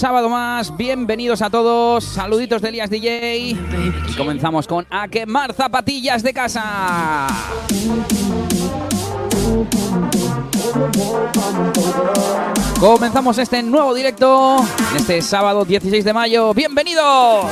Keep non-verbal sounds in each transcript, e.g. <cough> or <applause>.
sábado más, bienvenidos a todos, saluditos de Elías DJ y comenzamos con A quemar zapatillas de casa. Comenzamos este nuevo directo, este sábado 16 de mayo, bienvenidos.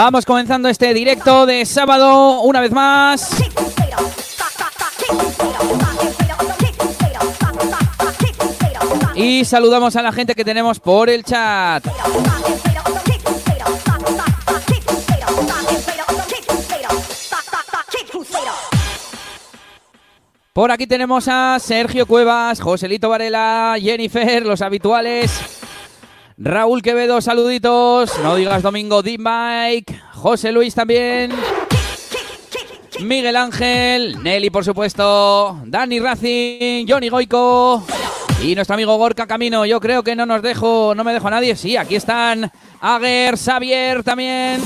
Vamos comenzando este directo de sábado una vez más. Y saludamos a la gente que tenemos por el chat. Por aquí tenemos a Sergio Cuevas, Joselito Varela, Jennifer, los habituales. Raúl Quevedo, saluditos. No digas Domingo, D. Mike. José Luis también. Miguel Ángel, Nelly por supuesto, Dani Racing, Johnny Goico y nuestro amigo Gorka Camino. Yo creo que no nos dejo, no me dejo a nadie. Sí, aquí están Ager, Xavier también.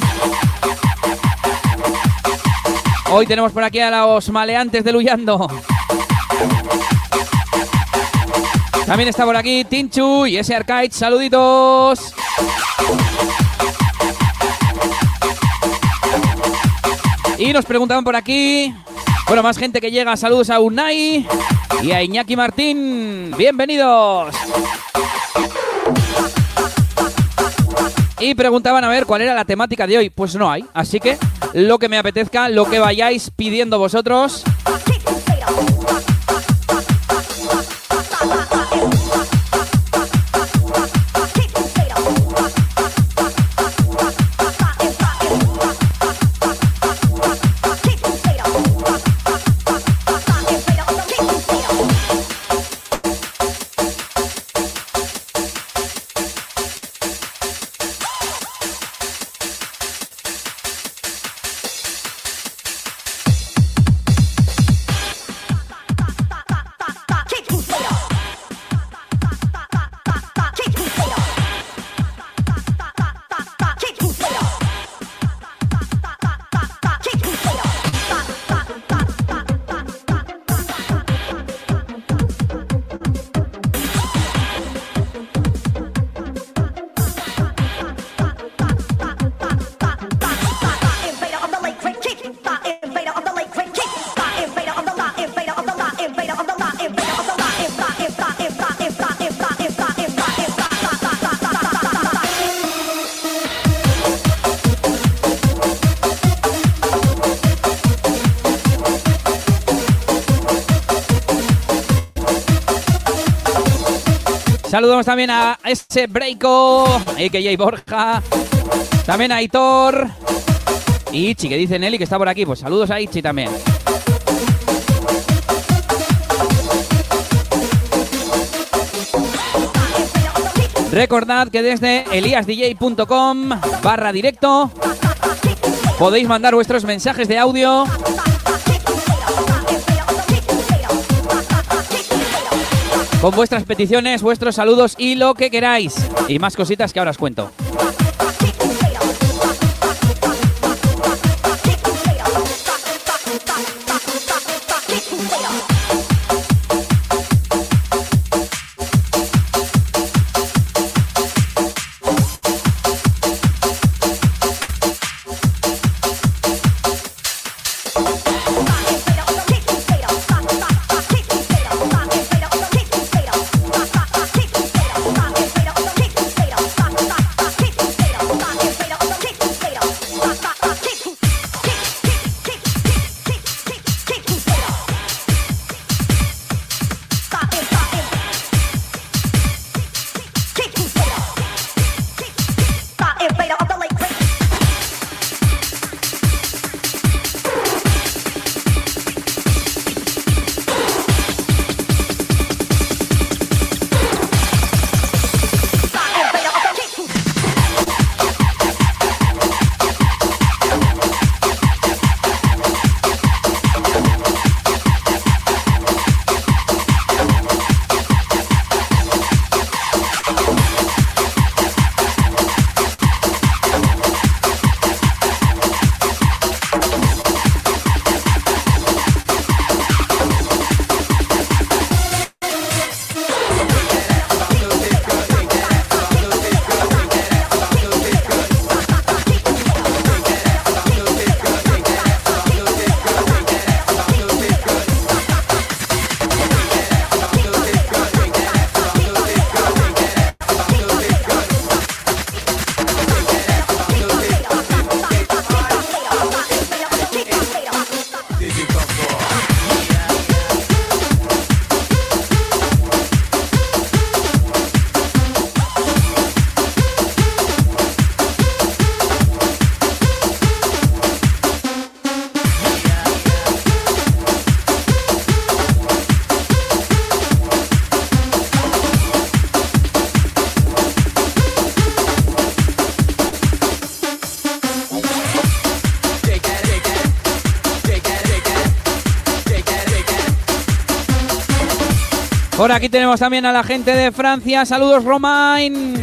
Hoy tenemos por aquí a los maleantes de Luyando. También está por aquí Tinchu y ese Arcade. Saluditos. Y nos preguntaban por aquí. Bueno, más gente que llega. Saludos a Unai y a Iñaki Martín. Bienvenidos. Y preguntaban a ver cuál era la temática de hoy. Pues no hay. Así que lo que me apetezca, lo que vayáis pidiendo vosotros. Saludamos también a ese Breiko, a.k.a. Borja. También a Aitor. Y Ichi, que dice Nelly que está por aquí. Pues saludos a Ichi también. Recordad que desde eliasdj.com barra directo podéis mandar vuestros mensajes de audio con vuestras peticiones, vuestros saludos y lo que queráis. Y más cositas que ahora os cuento. Por aquí tenemos también a la gente de Francia. Saludos, Romain.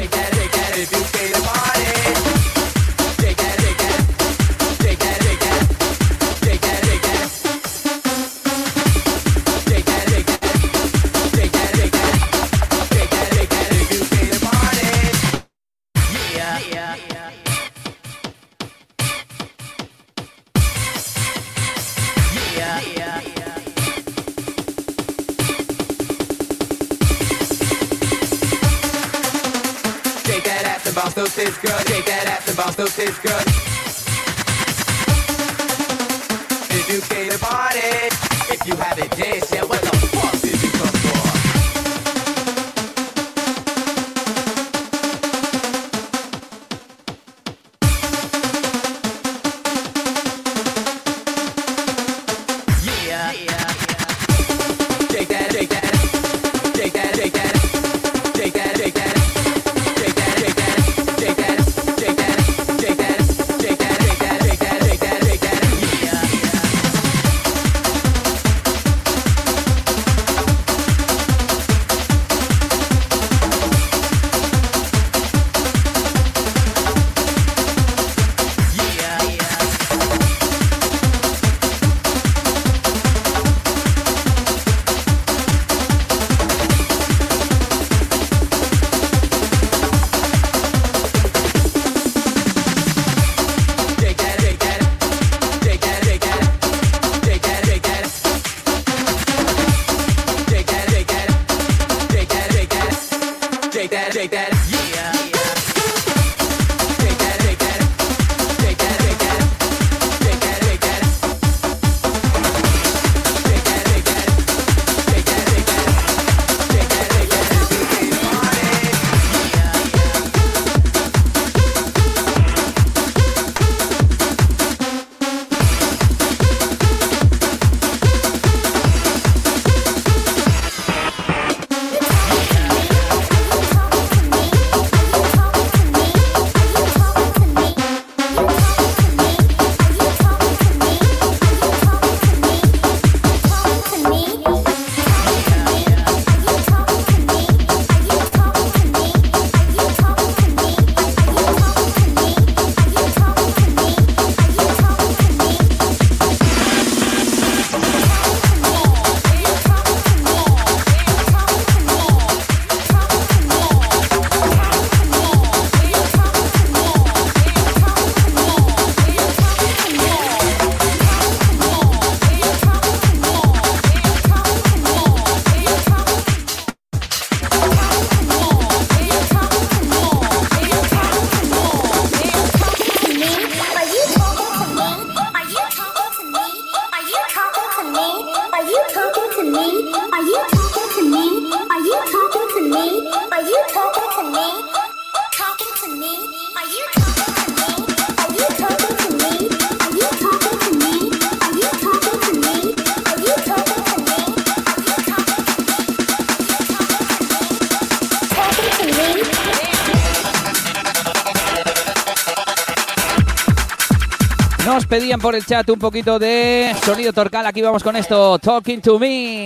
El chat un poquito de sonido torcal. Aquí vamos con esto, Talking to Me.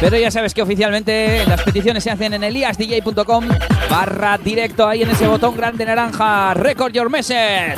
Pero ya sabes que oficialmente las peticiones se hacen en eliasdj.com barra directo ahí en ese botón grande naranja. Record your message.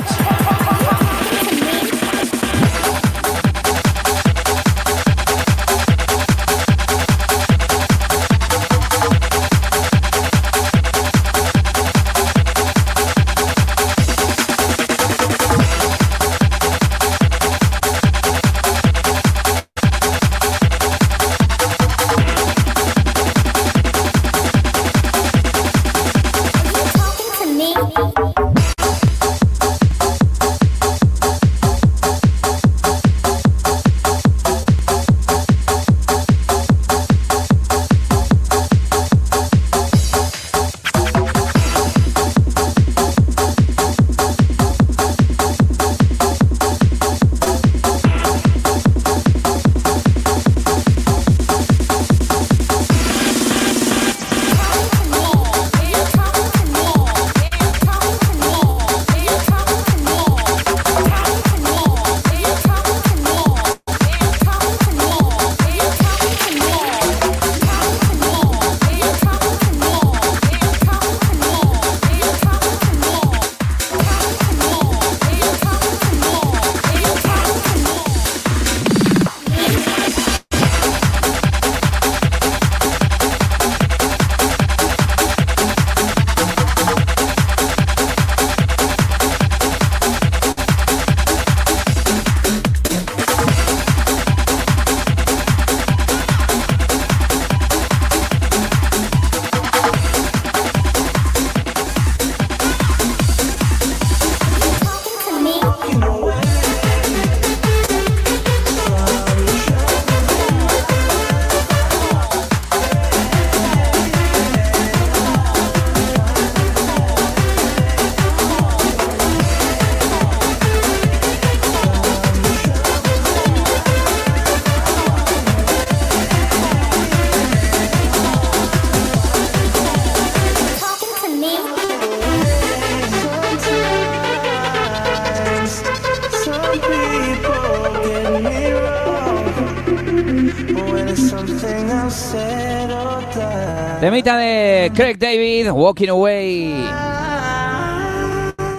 Craig David, Walking Away.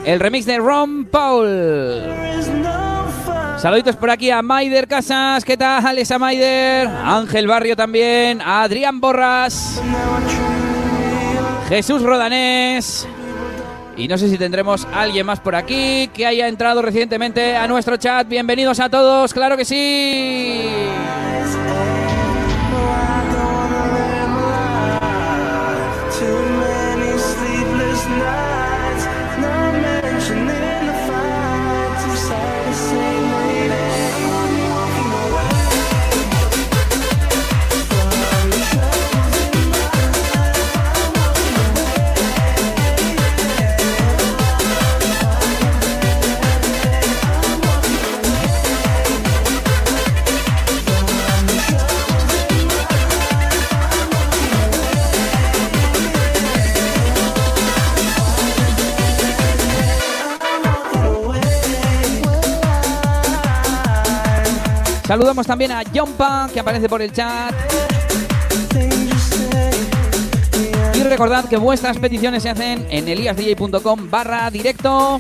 El remix de Ron Paul. Saluditos por aquí a Maider Casas, ¿qué tal esa Maider? Ángel Barrio también, Adrián Borras, Jesús Rodanés. Y no sé si tendremos alguien más por aquí que haya entrado recientemente a nuestro chat. Bienvenidos a todos, claro que sí. Saludamos también a Jompa, que aparece por el chat. Y recordad que vuestras peticiones se hacen en eliasdj.com barra directo.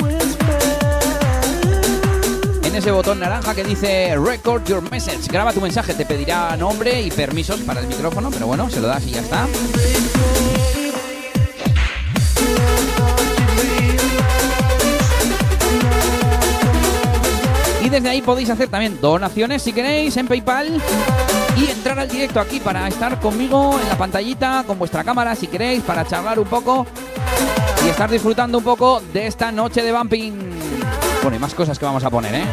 En ese botón naranja que dice Record Your Message. Graba tu mensaje, te pedirá nombre y permisos para el micrófono, pero bueno, se lo das y ya está. Desde ahí podéis hacer también donaciones si queréis en PayPal y entrar al directo aquí para estar conmigo en la pantallita con vuestra cámara si queréis para charlar un poco y estar disfrutando un poco de esta noche de bumping. Bueno, más cosas que vamos a poner, ¿eh?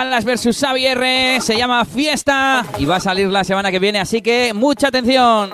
Galas versus Xavier, se llama Fiesta y va a salir la semana que viene, así que mucha atención.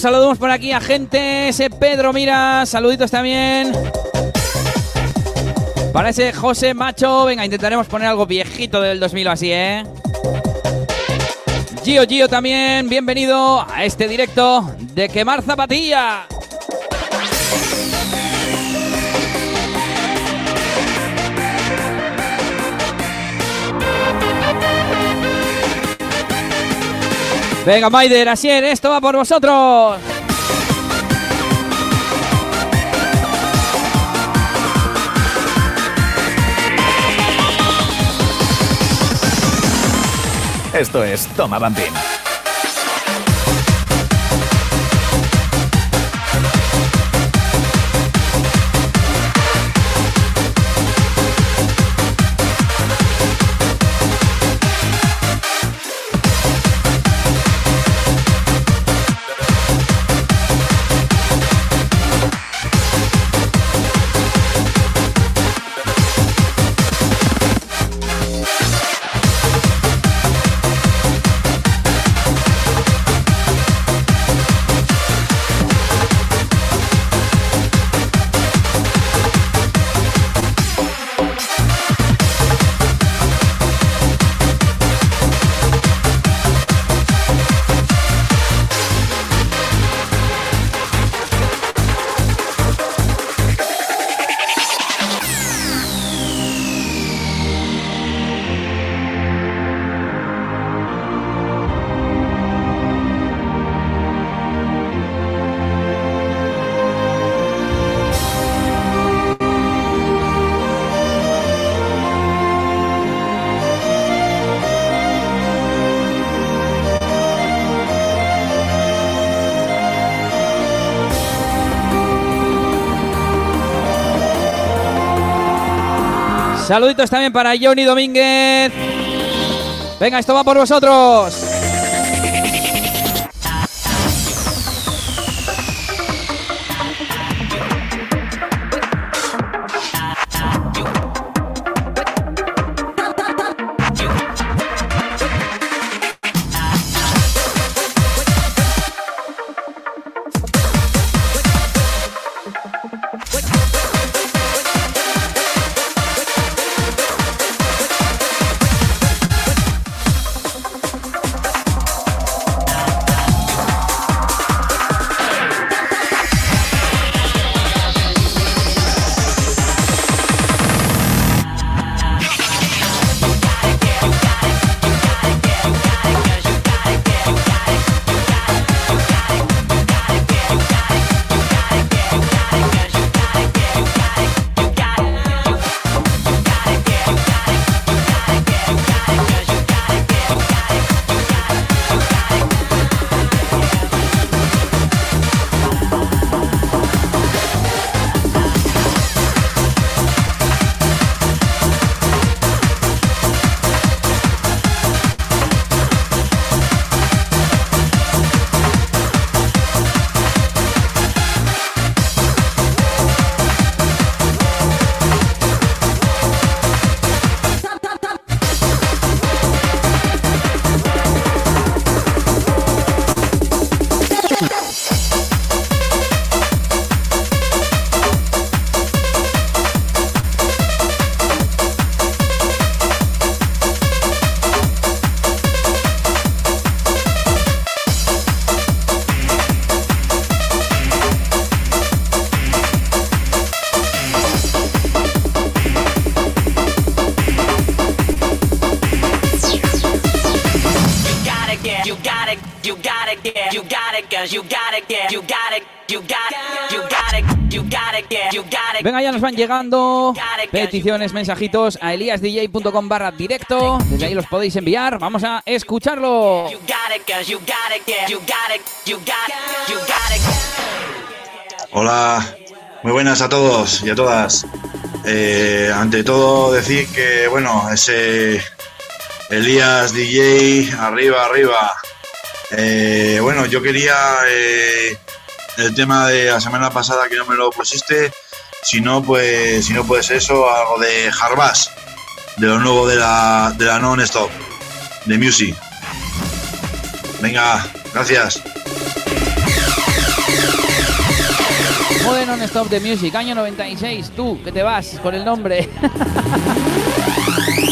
Saludamos por aquí a gente, ese Pedro Mira, saluditos también. Para ese José Macho, venga, intentaremos poner algo viejito del 2000 o así, ¿eh? Gio Gio también, bienvenido a este directo de Quemar Zapatilla. Venga, Maider, Asier, esto va por vosotros. Esto es Toma Bambín. Saluditos también para Johnny Domínguez. Venga, esto va por vosotros. Venga, ya nos van llegando peticiones, mensajitos a eliasdj.com barra directo. Desde ahí los podéis enviar. Vamos a escucharlo. Hola, muy buenas a todos y a todas. Eh, ante todo decir que, bueno, ese Elías DJ, arriba, arriba. Eh, bueno, yo quería eh, el tema de la semana pasada que no me lo pusiste. Si no, pues, si no puede ser eso, algo de Harbass, de lo nuevo de la, de la non-stop, de Music. Venga, gracias. Modern Non-Stop de Music, año 96. Tú, que te vas con el nombre. <laughs>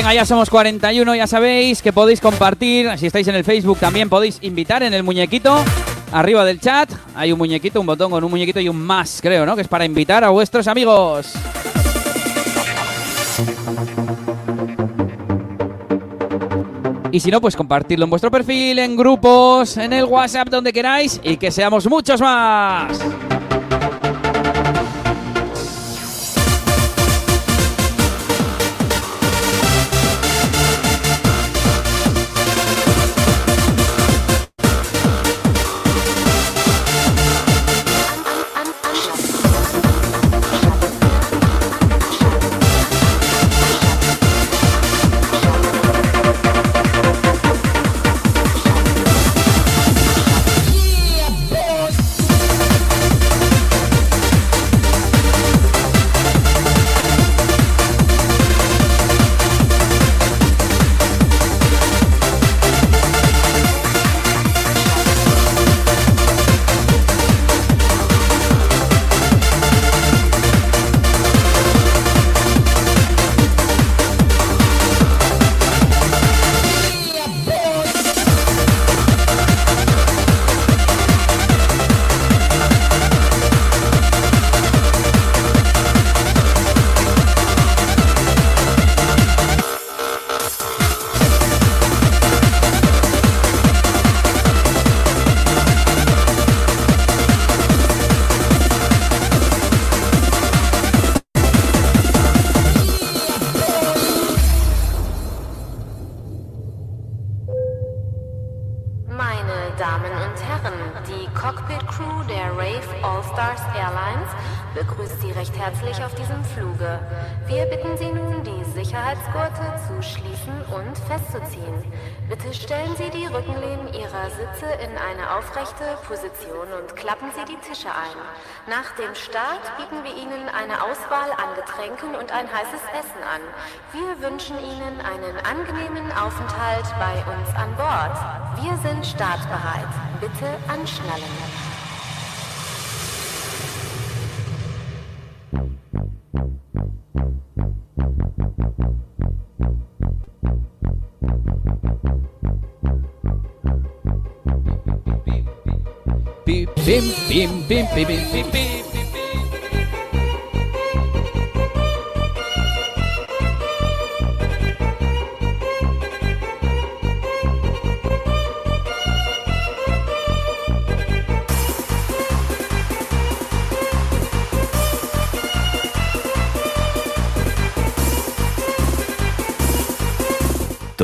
Venga, ya somos 41, ya sabéis que podéis compartir. Si estáis en el Facebook también podéis invitar en el muñequito. Arriba del chat hay un muñequito, un botón con un muñequito y un más, creo, ¿no? Que es para invitar a vuestros amigos. Y si no, pues compartirlo en vuestro perfil, en grupos, en el WhatsApp, donde queráis y que seamos muchos más. Dem Start bieten wir Ihnen eine Auswahl an Getränken und ein heißes Essen an. Wir wünschen Ihnen einen angenehmen Aufenthalt bei uns an Bord. Wir sind startbereit. Bitte anschnallen. Pim, pim, pim, pim, pim, pim, pim,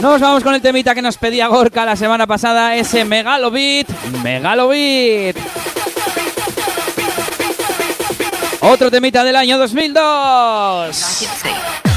Nos vamos con el temita que nos pedía Gorka la semana pasada, ese Megalobit. Megalobit. Otro temita del año 2002.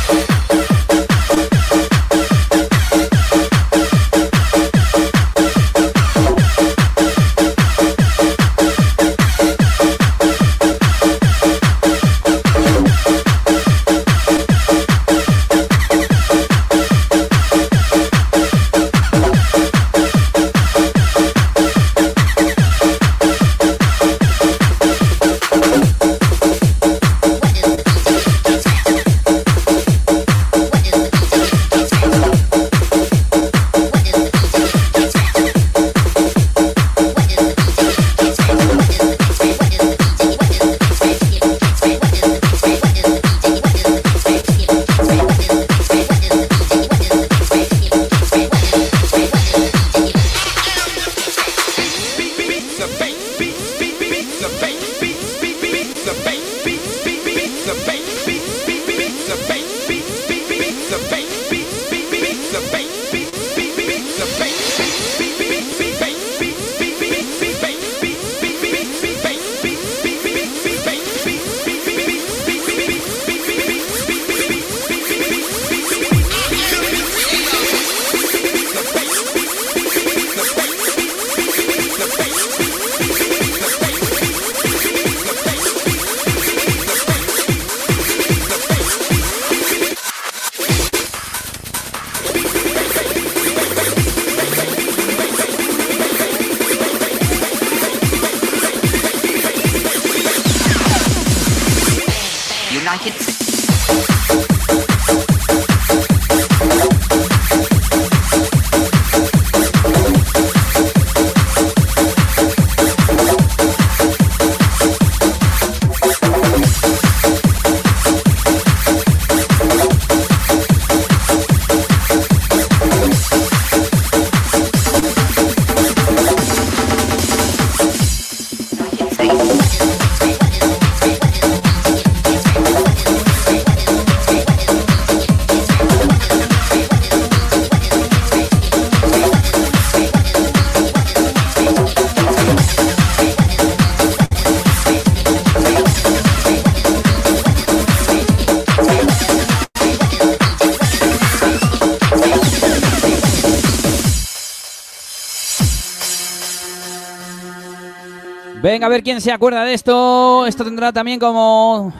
Venga, a ver quién se acuerda de esto. Esto tendrá también como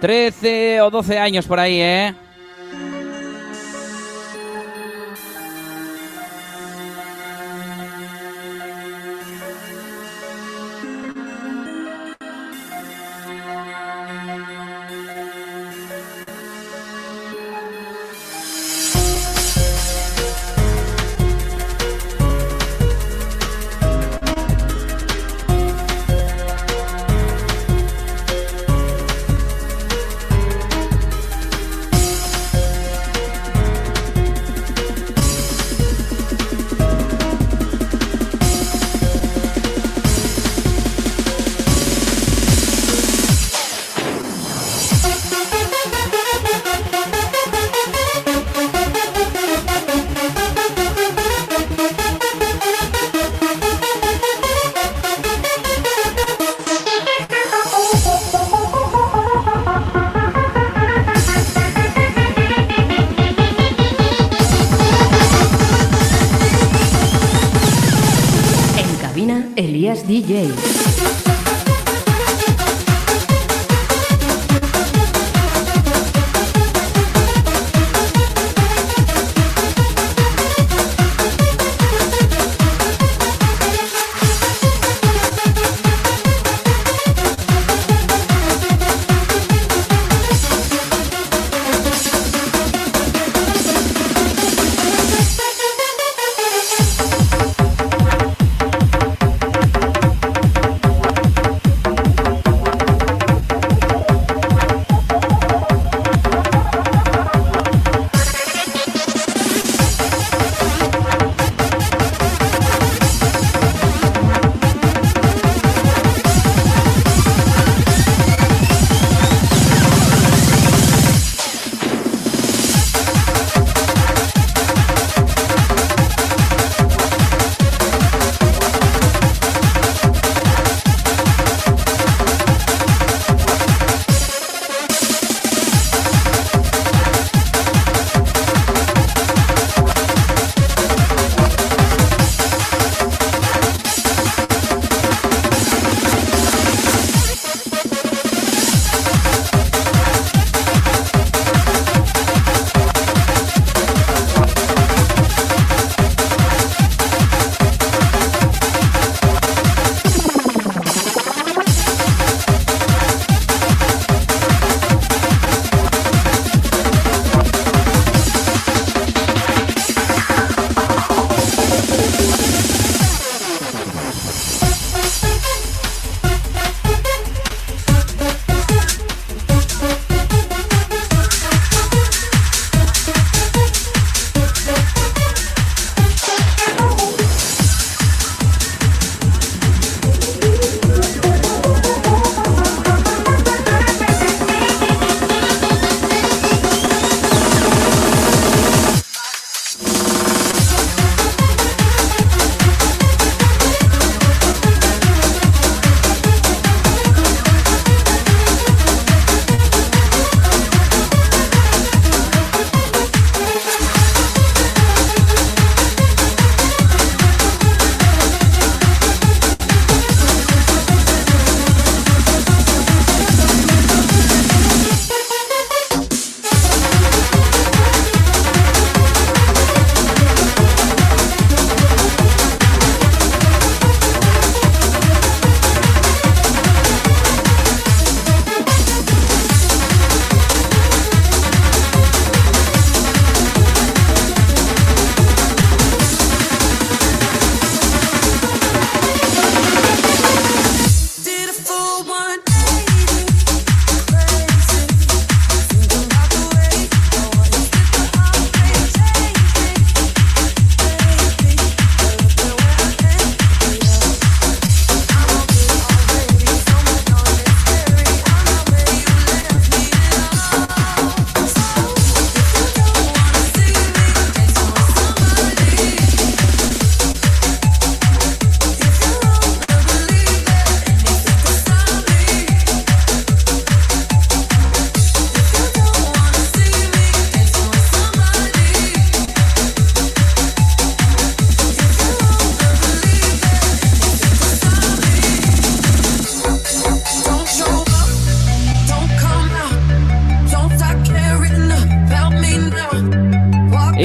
13 o 12 años por ahí, ¿eh?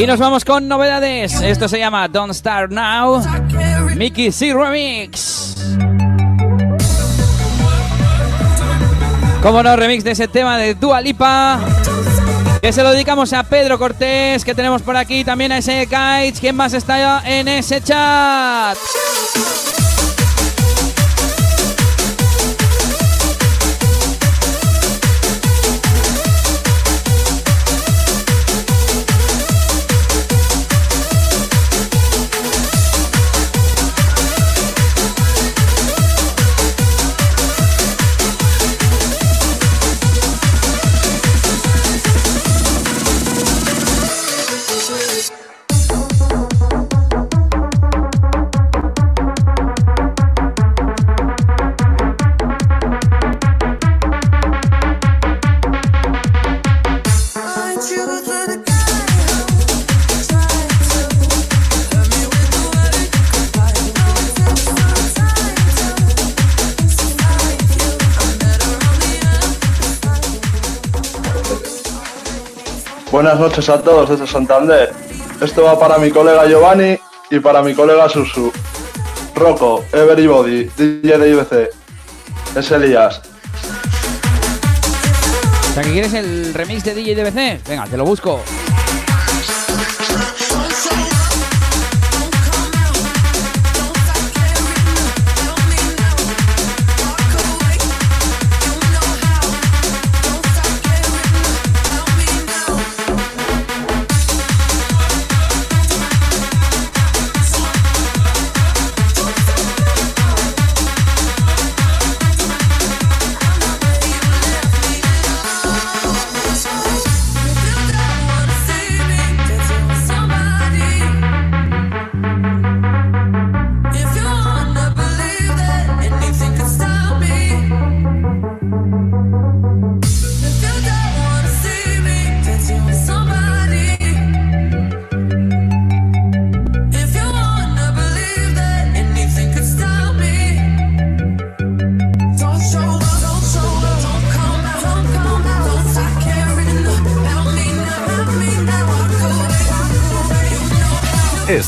Y nos vamos con novedades. Esto se llama Don't Start Now. Mickey C Remix. Como no, remix de ese tema de Dua Lipa. Que se lo dedicamos a Pedro Cortés, que tenemos por aquí también a ese Kites. ¿Quién más está en ese chat? Buenas noches a todos desde Santander. Esto va para mi colega Giovanni y para mi colega Susu. Rocco, Everybody, DJ de IBC. Es Elías. O sea, que quieres el remix de DJ DBC? Venga, te lo busco.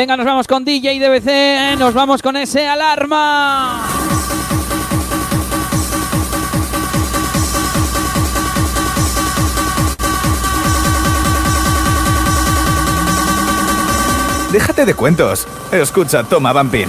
Venga, nos vamos con DJ DBC. Nos vamos con ese alarma. Déjate de cuentos. Escucha Toma Bumping.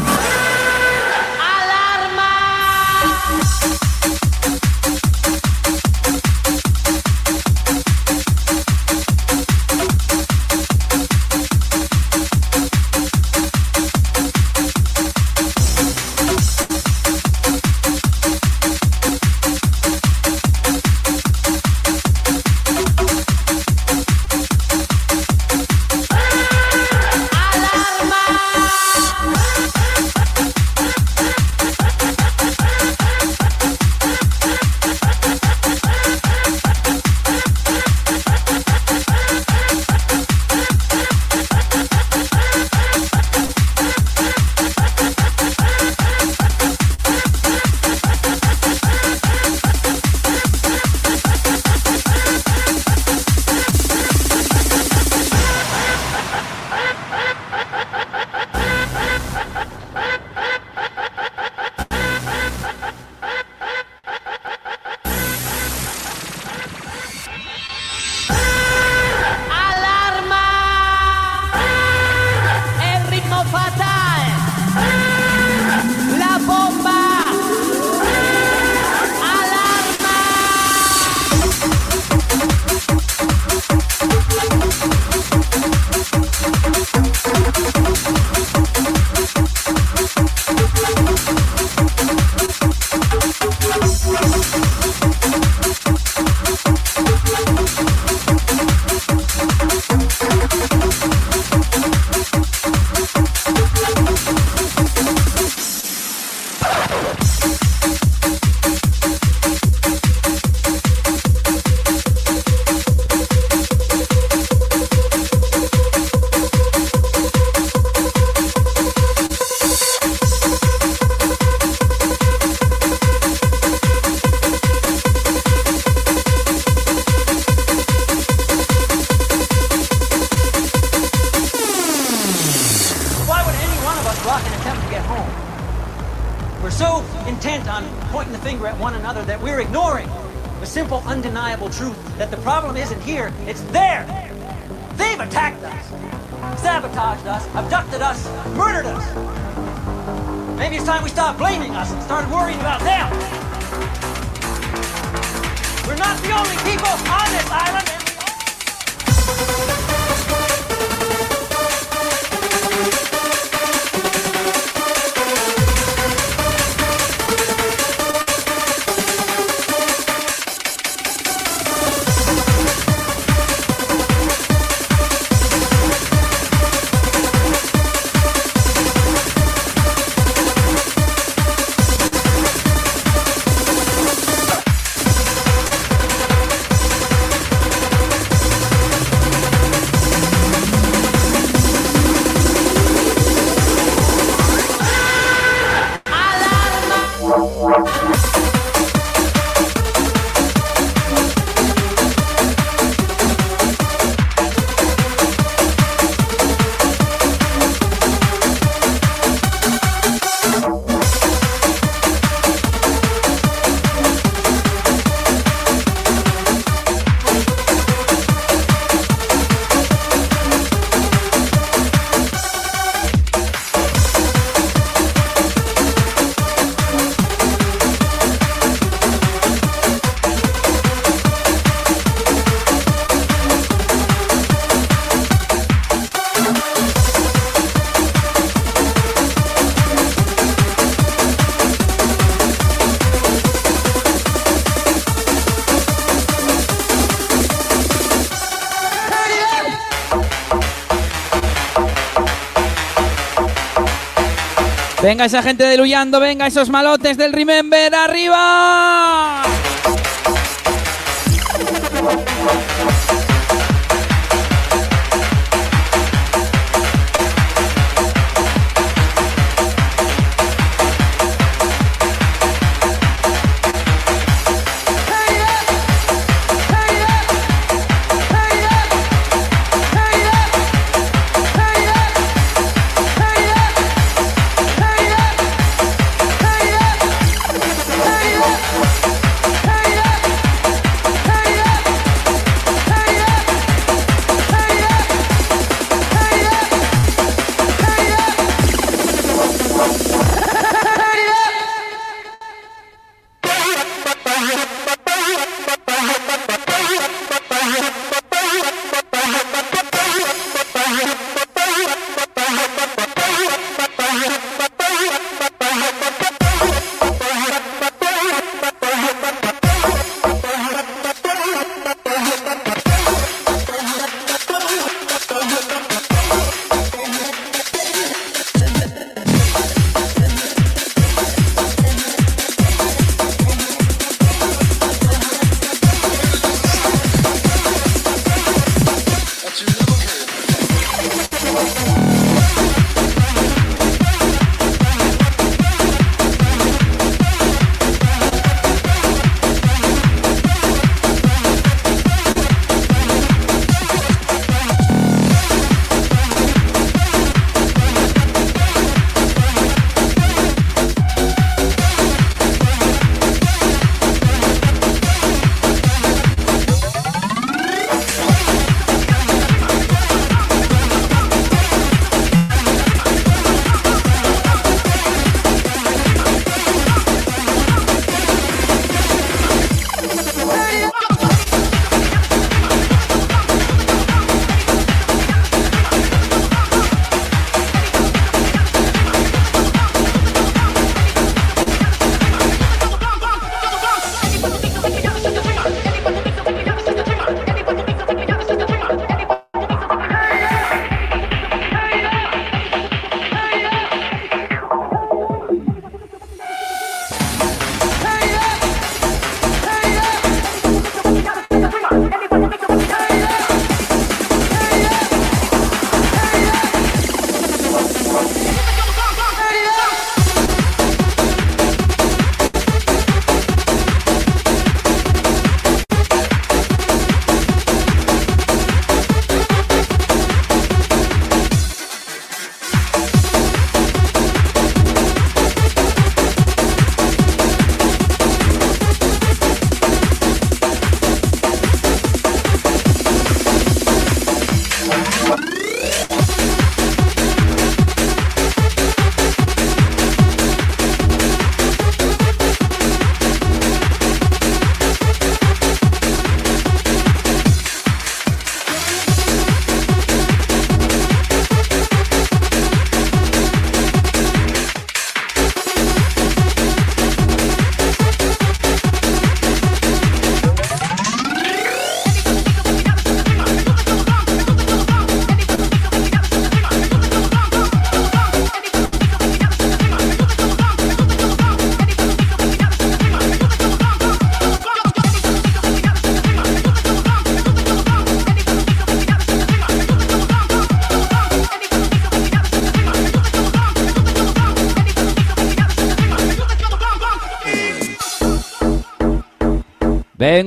Venga esa gente de Luyando, venga esos malotes del Remember, arriba.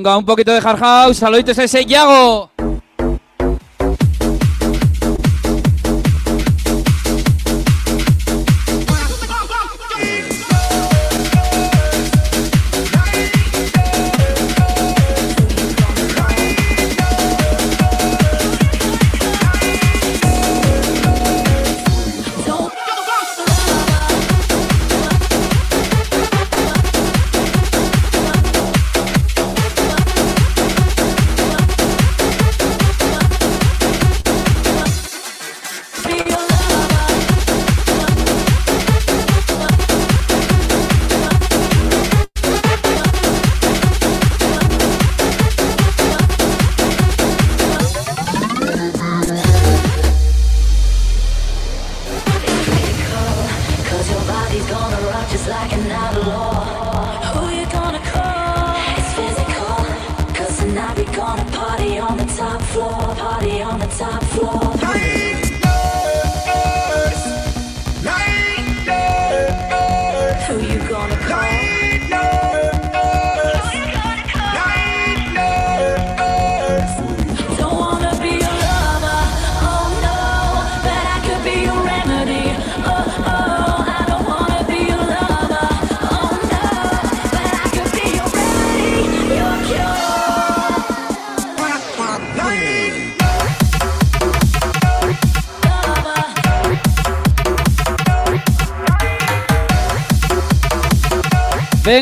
Un poquito de hard house. Saluditos a ese Yago.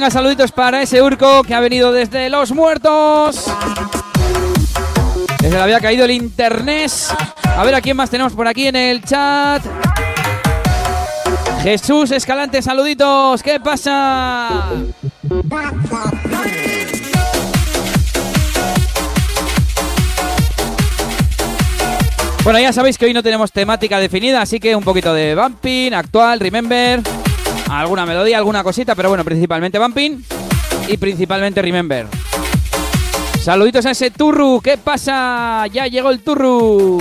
Venga, saluditos para ese Urco que ha venido desde los muertos. Desde le había caído el internet. A ver a quién más tenemos por aquí en el chat. Jesús Escalante, saluditos. ¿Qué pasa? Bueno, ya sabéis que hoy no tenemos temática definida, así que un poquito de bumping, actual, remember, alguna melodía, alguna cosita, pero bueno, principalmente bumping y principalmente remember. Saluditos a ese Turru, ¿qué pasa? Ya llegó el Turru.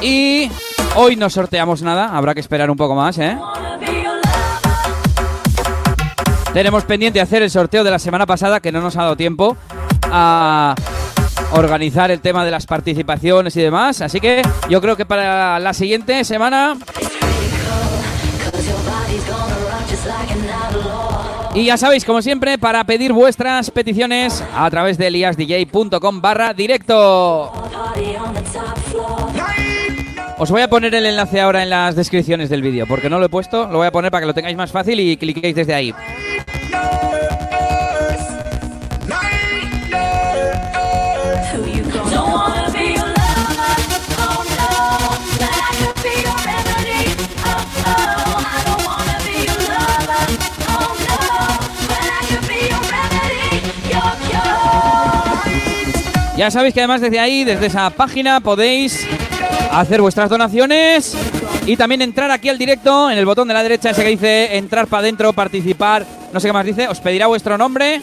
Y hoy no sorteamos nada, habrá que esperar un poco más, ¿eh? Tenemos pendiente hacer el sorteo de la semana pasada, que no nos ha dado tiempo a organizar el tema de las participaciones y demás. Así que yo creo que para la siguiente semana. Y ya sabéis, como siempre, para pedir vuestras peticiones a través de eliasdj.com barra directo. Os voy a poner el enlace ahora en las descripciones del vídeo, porque no lo he puesto, lo voy a poner para que lo tengáis más fácil y cliquéis desde ahí. Ya sabéis que además desde ahí, desde esa página, podéis hacer vuestras donaciones y también entrar aquí al directo en el botón de la derecha ese que dice entrar para adentro, participar, no sé qué más dice, os pedirá vuestro nombre.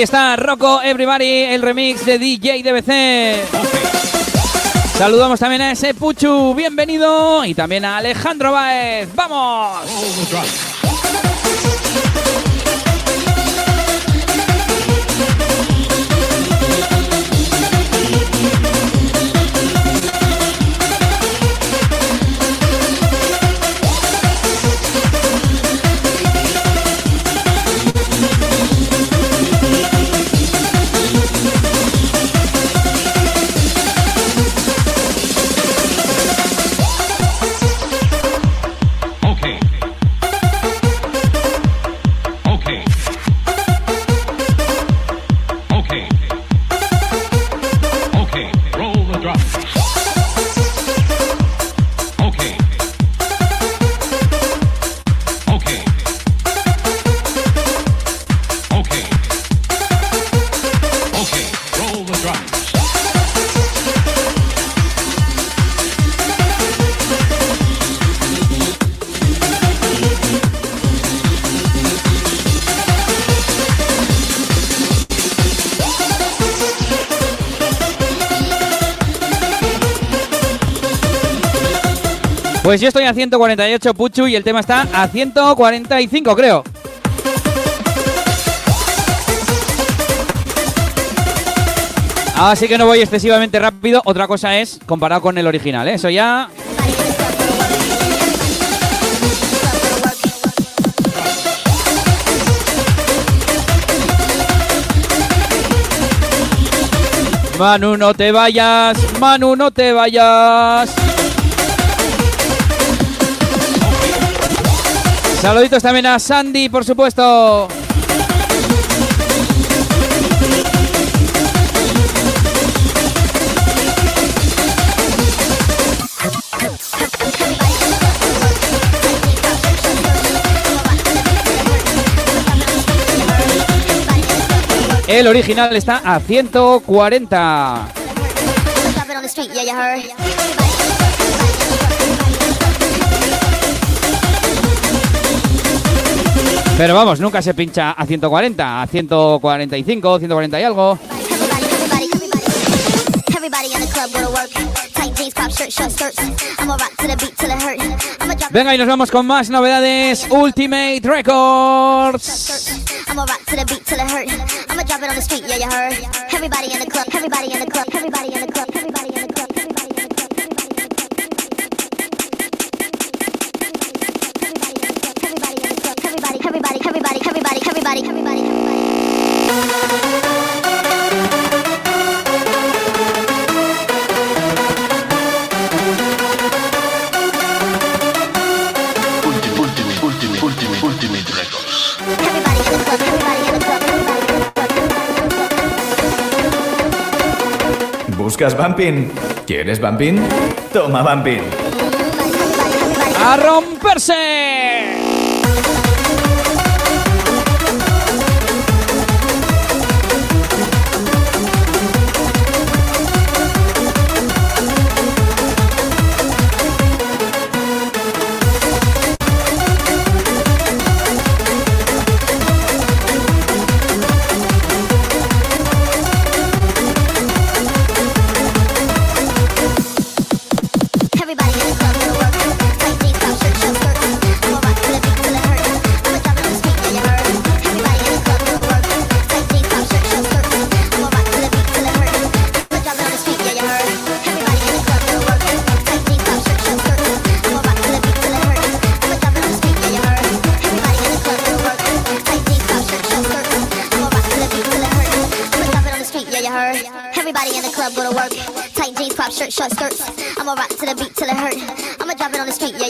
Ahí está Rocco Everybody, el remix de DJ DBC. Saludamos también a ese Puchu, bienvenido. Y también a Alejandro Baez. ¡Vamos! Pues yo estoy a 148 Puchu y el tema está a 145 creo. Así que no voy excesivamente rápido. Otra cosa es comparado con el original, ¿eh? Eso ya... Manu, no te vayas. Manu, no te vayas. Saluditos también a Sandy, por supuesto. El original está a 140. Pero vamos, nunca se pincha a 140, a 145, 140 y algo. Venga, y nos vamos con más novedades. Ultimate Records. ¿Buscas Bumping? ¿Quieres Bumping? Toma Bumping. ¡A romperse!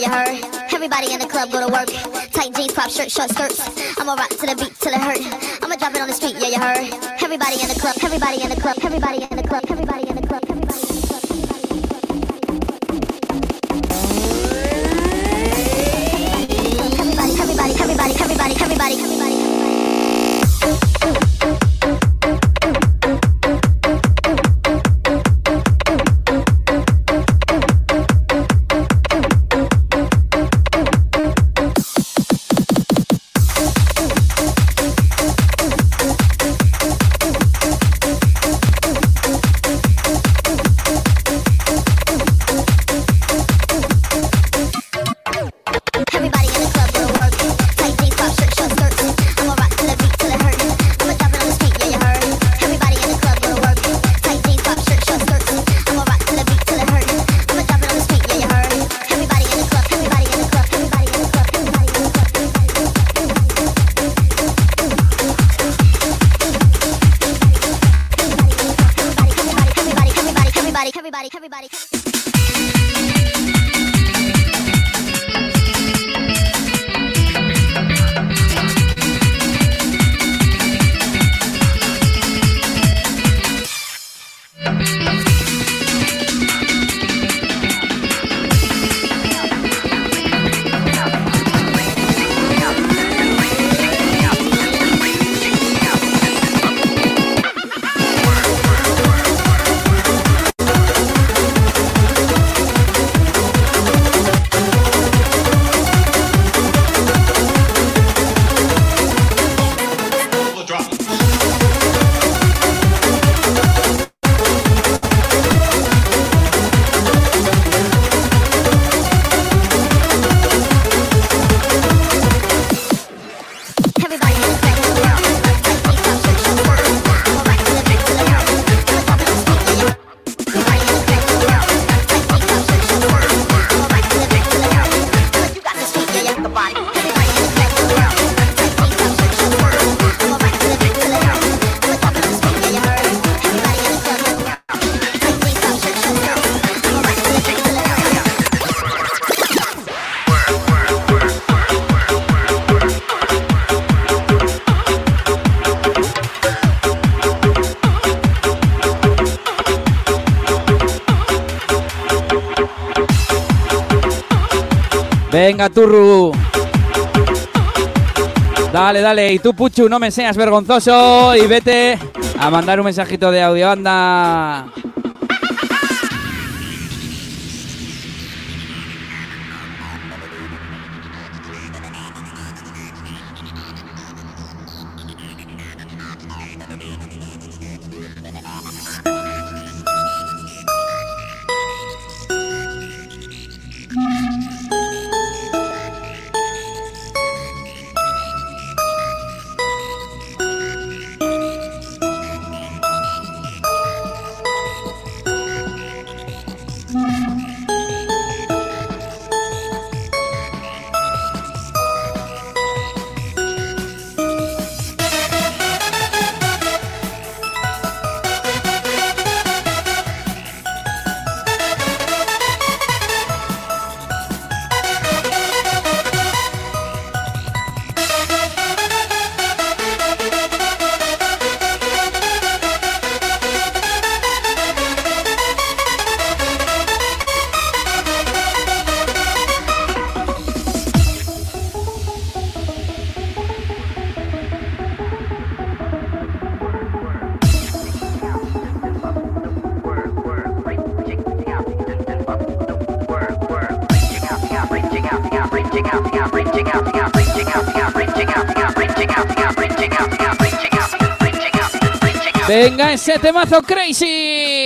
You heard. Everybody in the club, go to work. Tight jeans, pop shirt, short skirts. I'ma rock to the beat till it hurt. I'ma drop it on the street, yeah, you heard. Everybody in the club, everybody in the club, everybody in Venga, Turru. Dale, dale. Y tú, Puchu, no me seas vergonzoso y vete a mandar un mensajito de audio. Temazo crazy.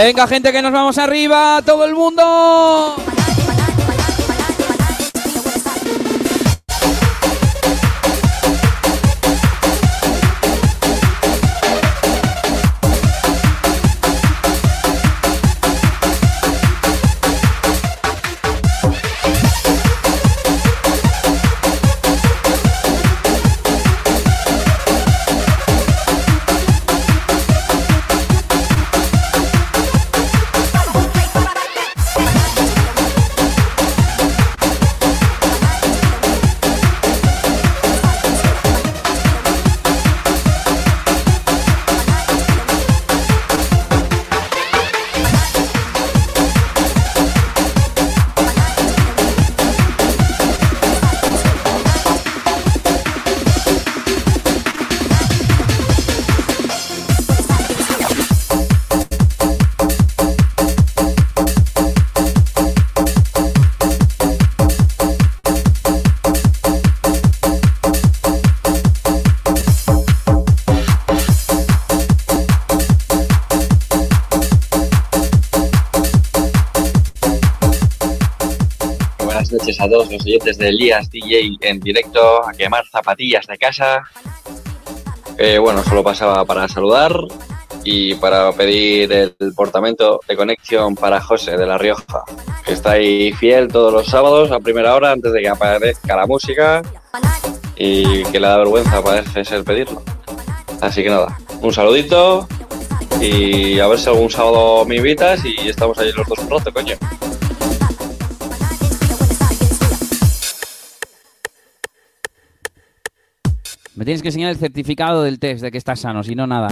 Venga, gente, que nos vamos arriba, todo el mundo. Oyentes de Elías DJ en directo a quemar zapatillas de casa. Eh, bueno, solo pasaba para saludar y para pedir el portamento de conexión para José de La Rioja, que está ahí fiel todos los sábados a primera hora antes de que aparezca la música y que le da vergüenza parece ser pedirlo. Así que nada, un saludito y a ver si algún sábado me invitas y estamos ahí los dos un rato, coño. Tienes que enseñar el certificado del test de que estás sano, si no, nada.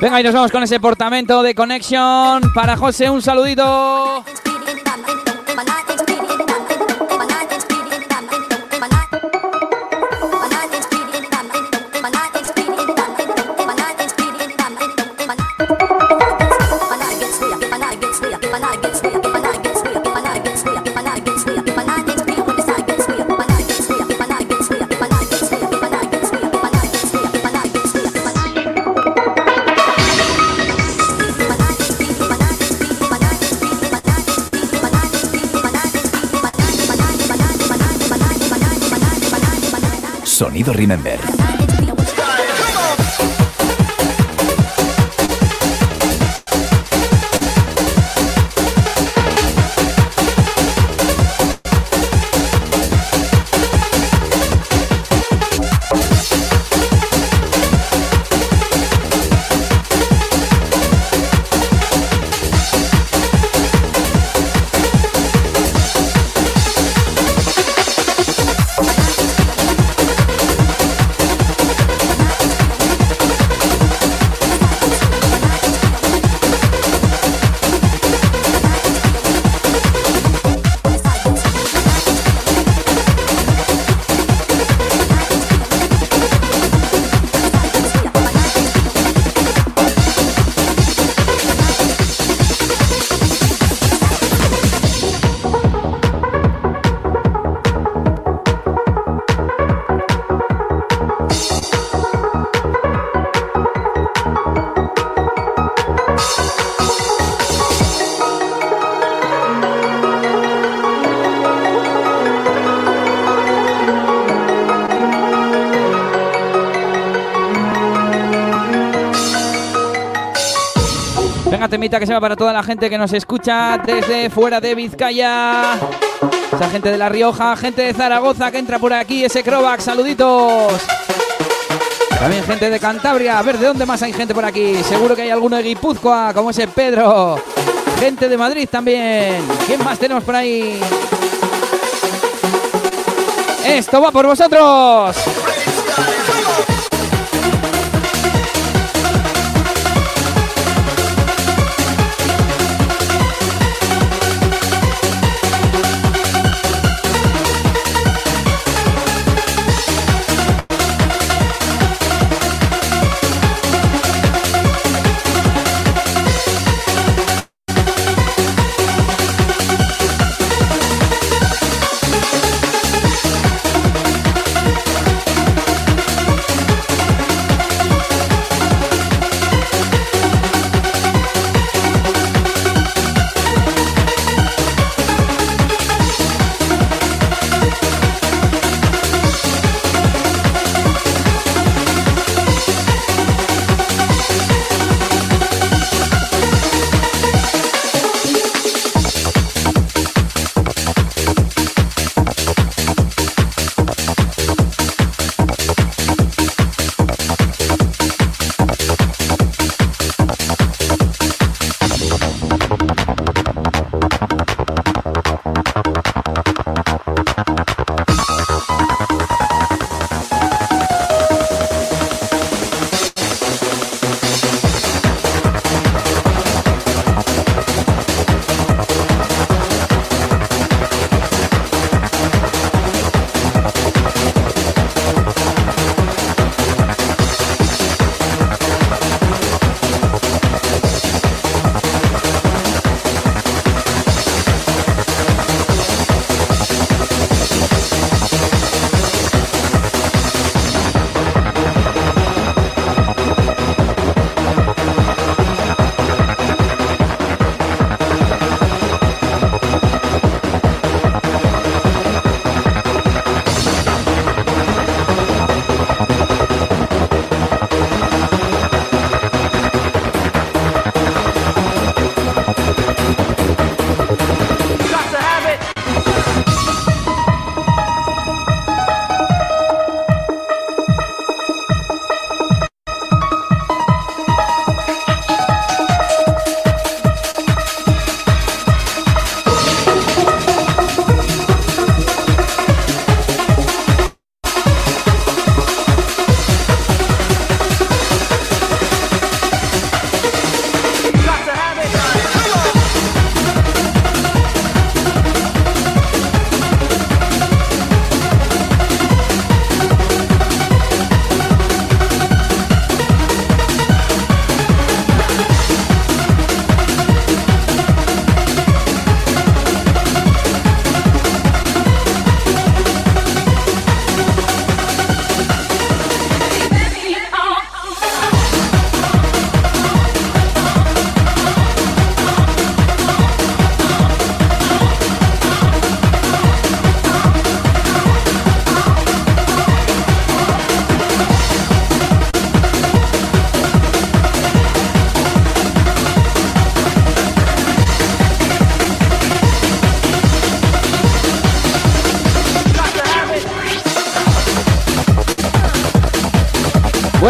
Venga, y nos vamos con ese portamento de conexión para José. Un saludito. Sonido Remember. Temita que se va para toda la gente que nos escucha desde fuera de Vizcaya. Esa gente de La Rioja, gente de Zaragoza que entra por aquí, ese Crovac, saluditos. También gente de Cantabria, a ver de dónde más hay gente por aquí. Seguro que hay alguno de Guipúzcoa, como ese Pedro. Gente de Madrid también. ¿Quién más tenemos por ahí? Esto va por vosotros.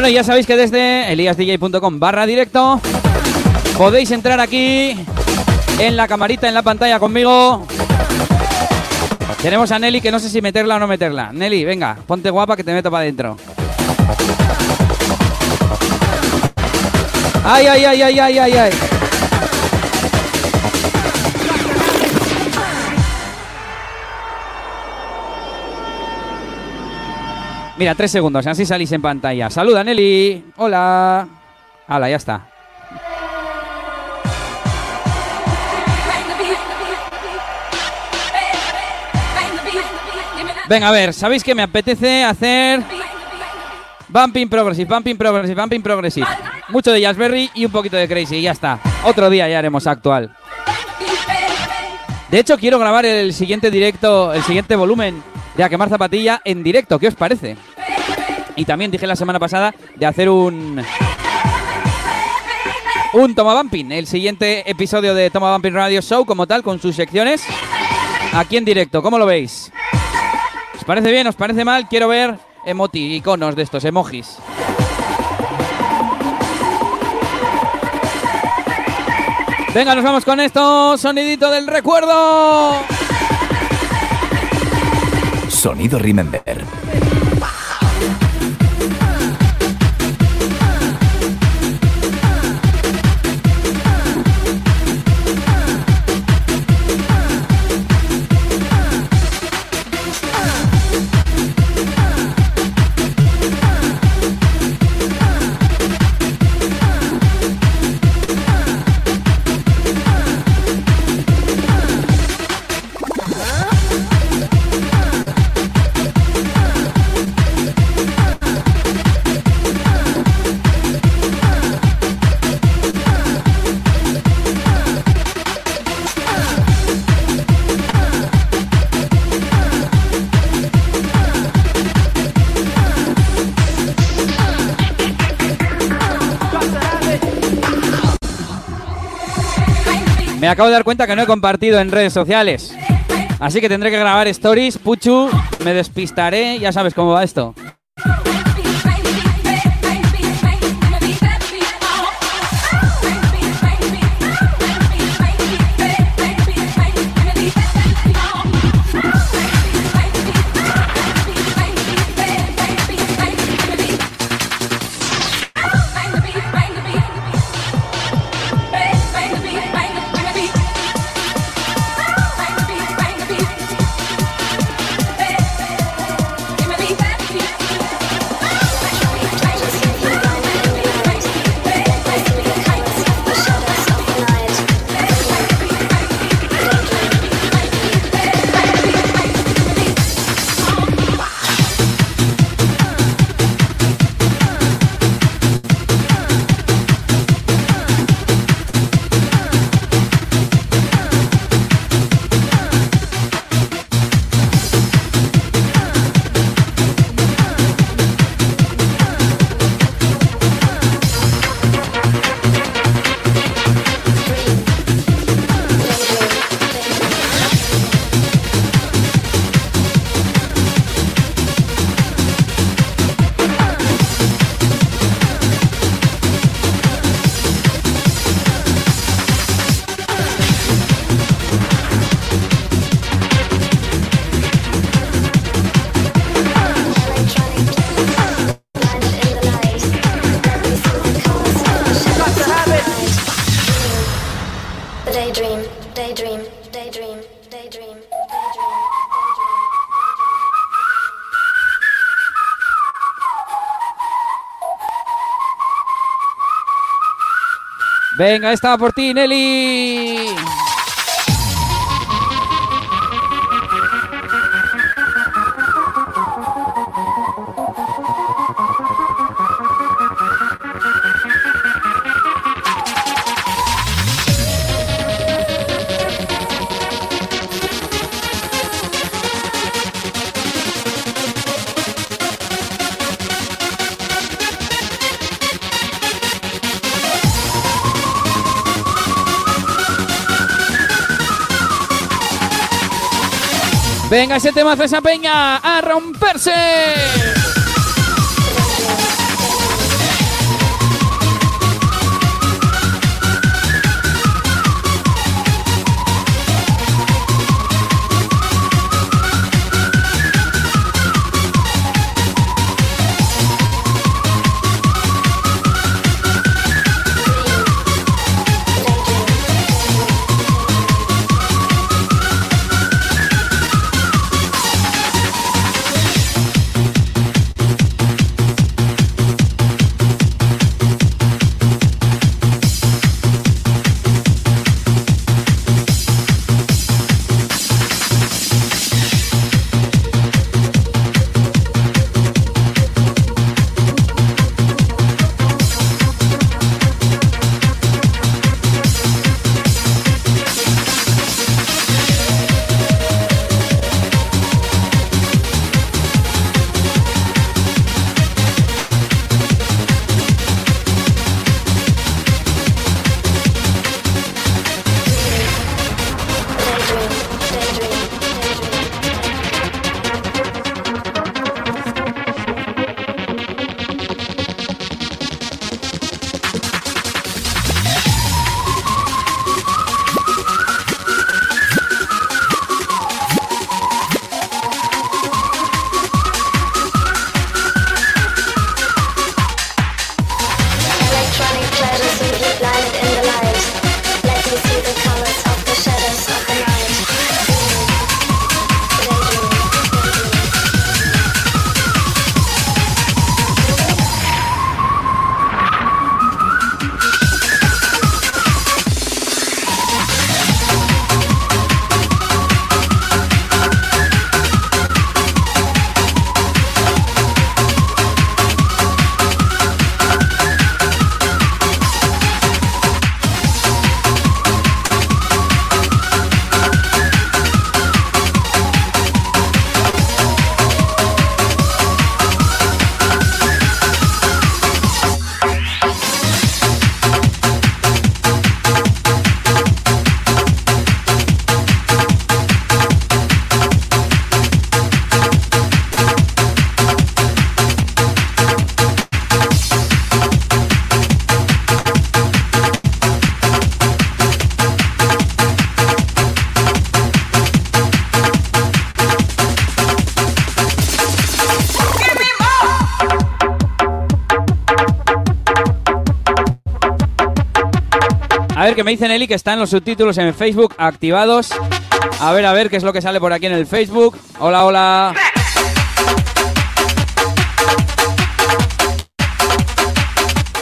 Bueno, ya sabéis que desde eliasdj.com barra directo podéis entrar aquí en la camarita, en la pantalla conmigo. Tenemos a Nelly que no sé si meterla o no meterla. Nelly, venga, ponte guapa que te meto para adentro. Ay, ay, ay, ay, ay, ay, ay. Mira, tres segundos, así salís en pantalla. Saluda, Nelly. Hola. Hala, ya está. Venga, a ver, ¿sabéis que me apetece hacer Bumping Progressive, Bumping Progressive, Bumping Progressive? Mucho de Jazzberry y un poquito de Crazy, y ya está. Otro día ya haremos actual. De hecho, quiero grabar el siguiente directo, el siguiente volumen de A Quemar Zapatilla en directo. ¿Qué os parece? Y también dije la semana pasada de hacer un un Toma Bumping, el siguiente episodio de Toma Bumping Radio Show como tal, con sus secciones, aquí en directo. ¿Cómo lo veis? ¿Os parece bien? ¿Os parece mal? Quiero ver emoti, iconos de estos, emojis. Venga, nos vamos con esto. Sonidito del recuerdo. Sonido Remember. Acabo de dar cuenta que no he compartido en redes sociales. Así que tendré que grabar stories. Puchu, me despistaré. Ya sabes cómo va esto. Venga, esta por ti, Nelly. Venga, ese tema esa peña a romperse. Me dicen Eli que están los subtítulos en Facebook activados. A ver, a ver qué es lo que sale por aquí en el Facebook. Hola, hola.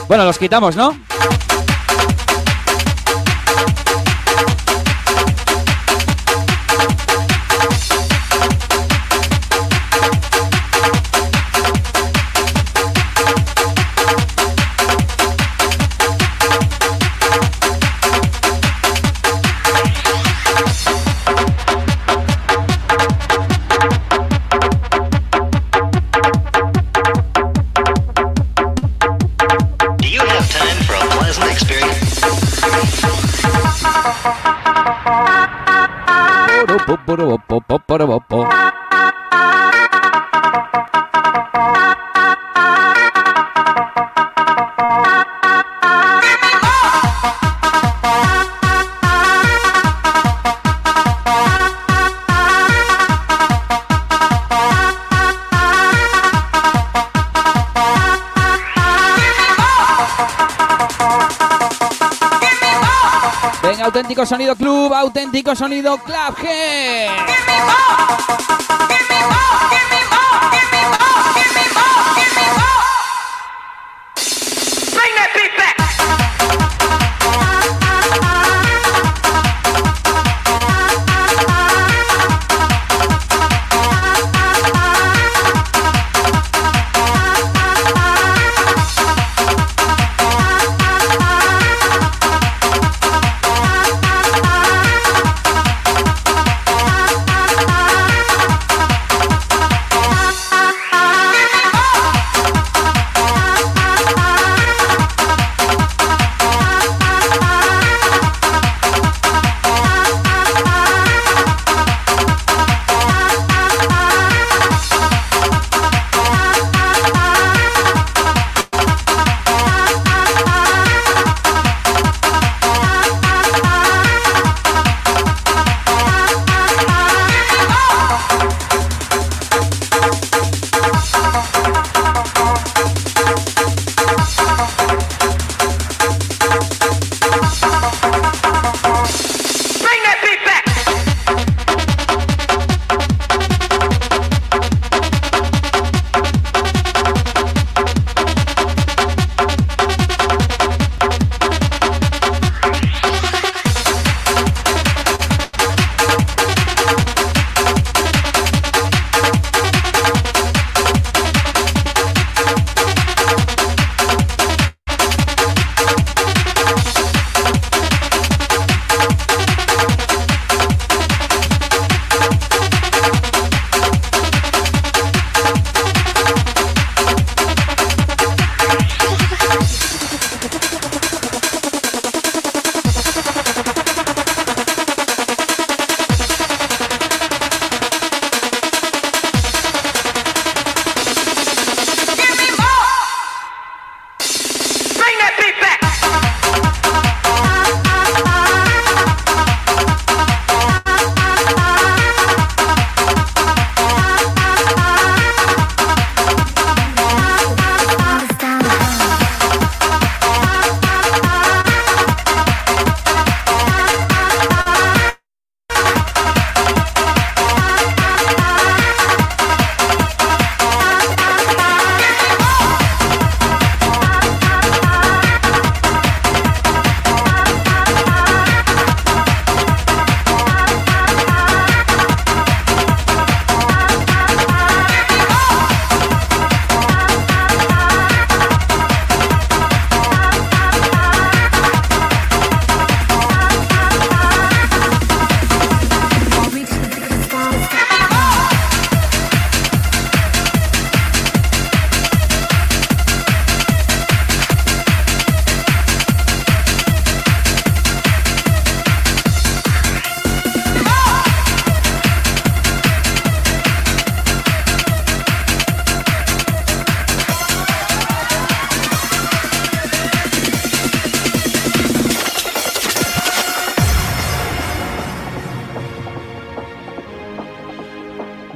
Bueno, los quitamos, ¿no? Auténtico sonido club G.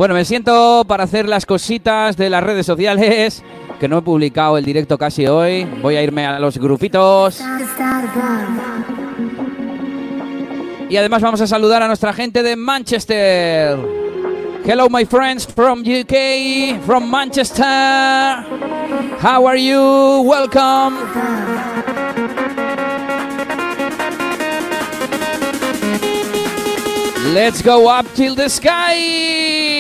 Bueno, me siento para hacer las cositas de las redes sociales, que no he publicado el directo casi hoy. Voy a irme a los grupitos. Y además vamos a saludar a nuestra gente de Manchester. Hello, my friends from UK, from Manchester. How are you? Welcome. Let's go up till the sky.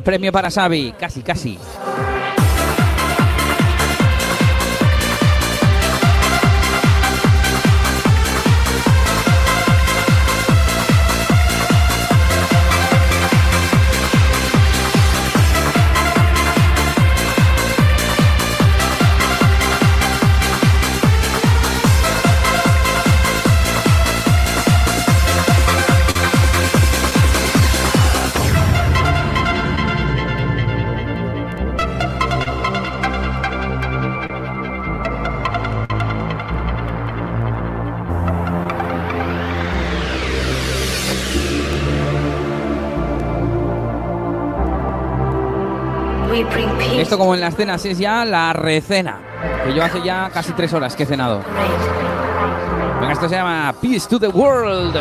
Premio para Xavi. Casi, casi. Como en las cenas es ya la recena. Que yo hace ya casi tres horas que he cenado. Esto se llama Peace to the World.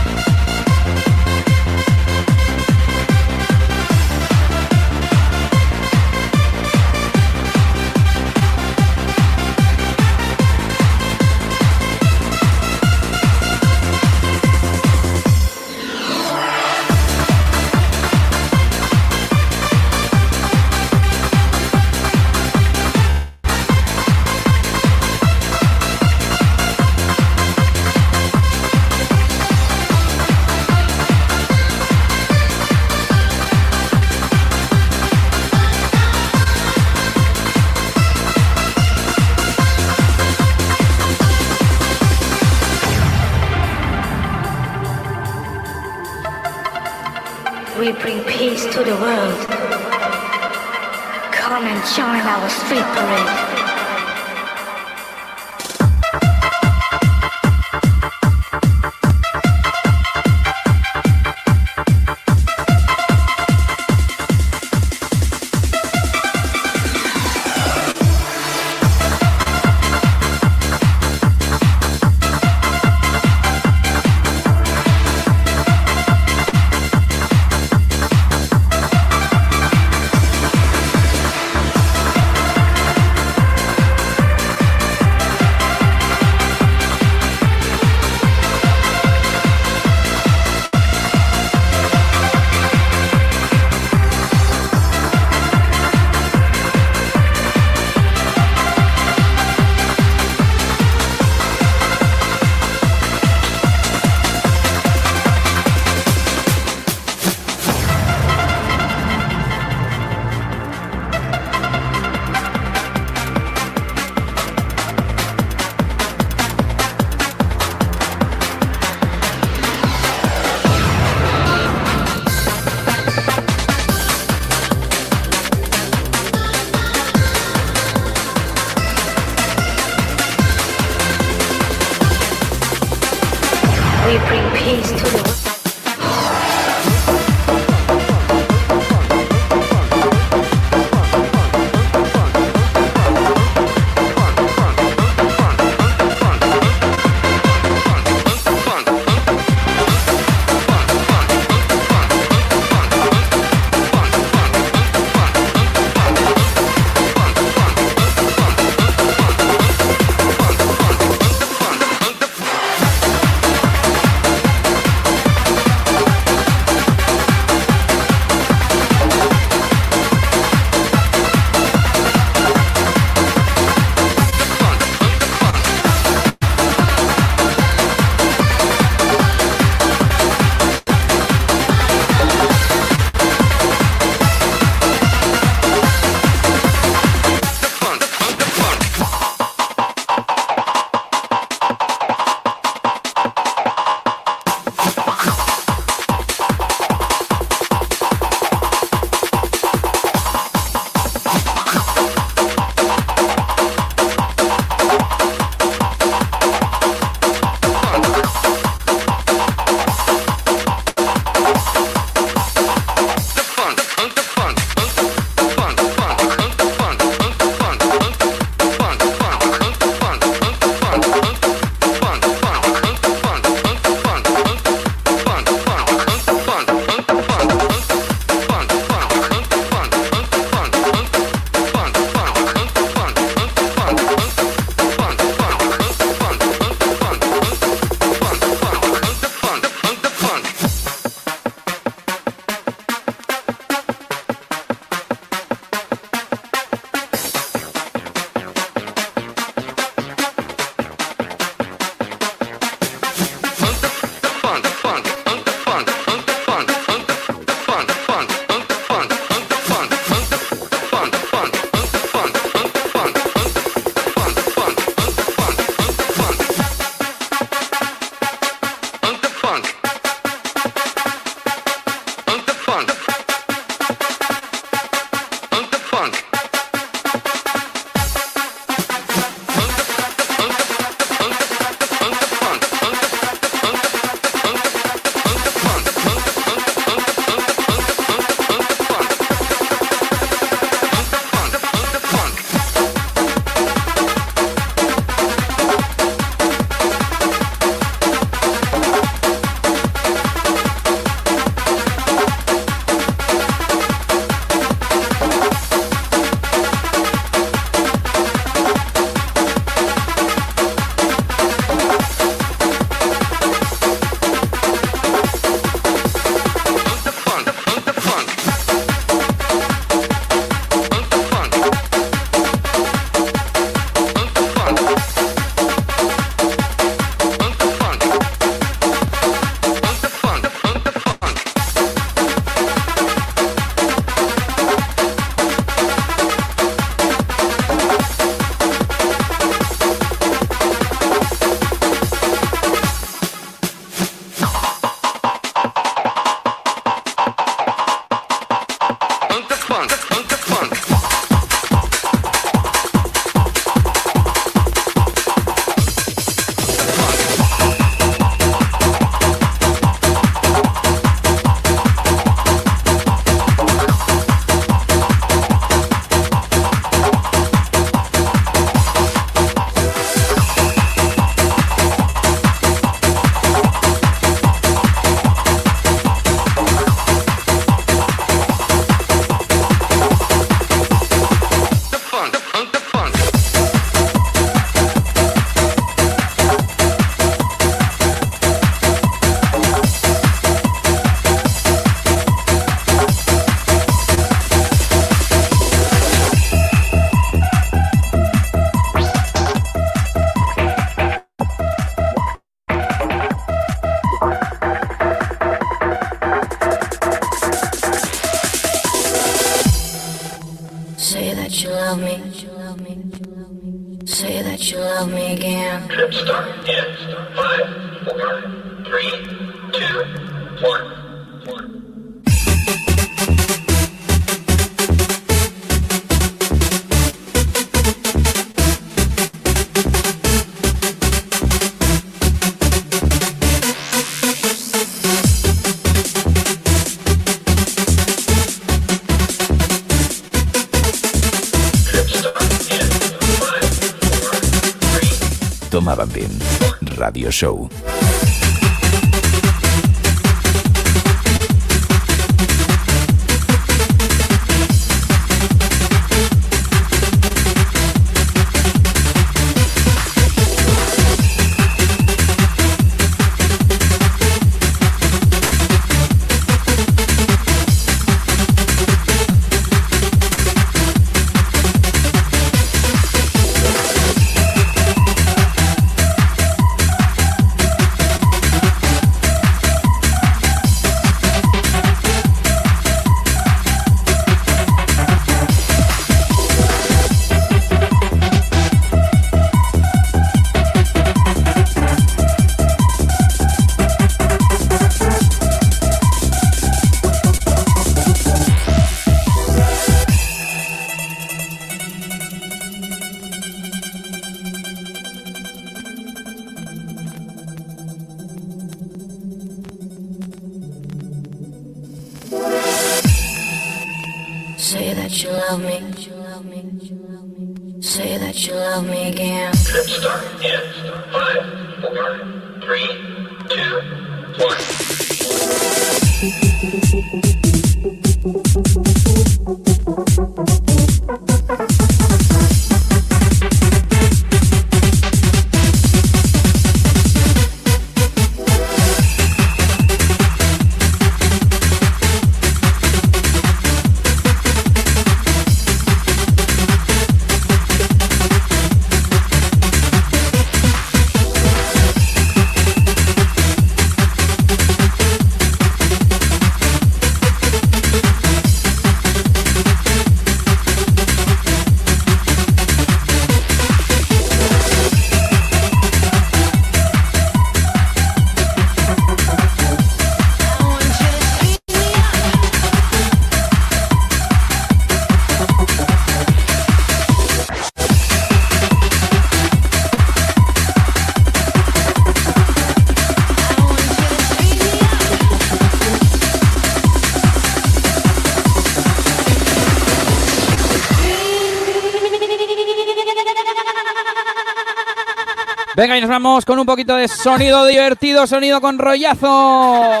Vamos con un poquito de sonido divertido, sonido con rollazo.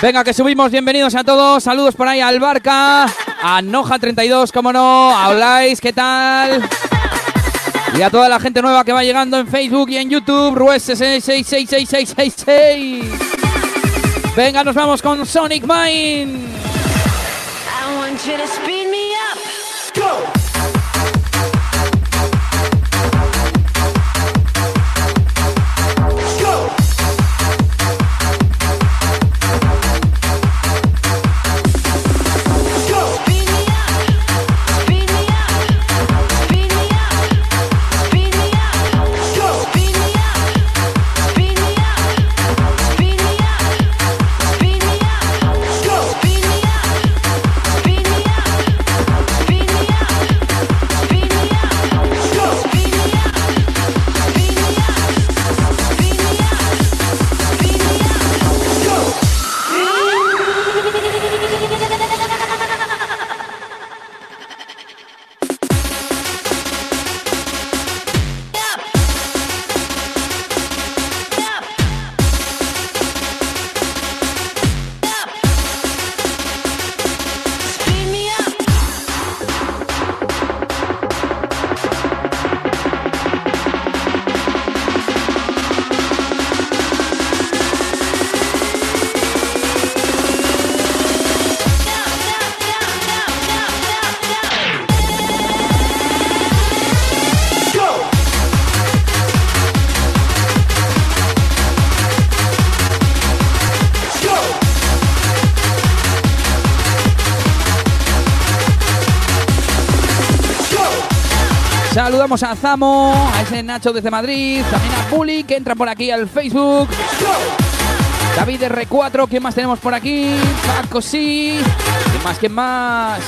Venga, que subimos, bienvenidos a todos. Saludos por ahí al Barca, a Noja32, como no, a Olais, ¿qué tal? Y a toda la gente nueva que va llegando en Facebook y en YouTube, Rues 6666666. Venga, nos vamos con Sonic Mine. Saludamos a Zamo, a ese Nacho desde Madrid, también a Bully que entra por aquí al Facebook. David R4, ¿quién más tenemos por aquí? Paco sí. ¿Quién más? ¿Quién más?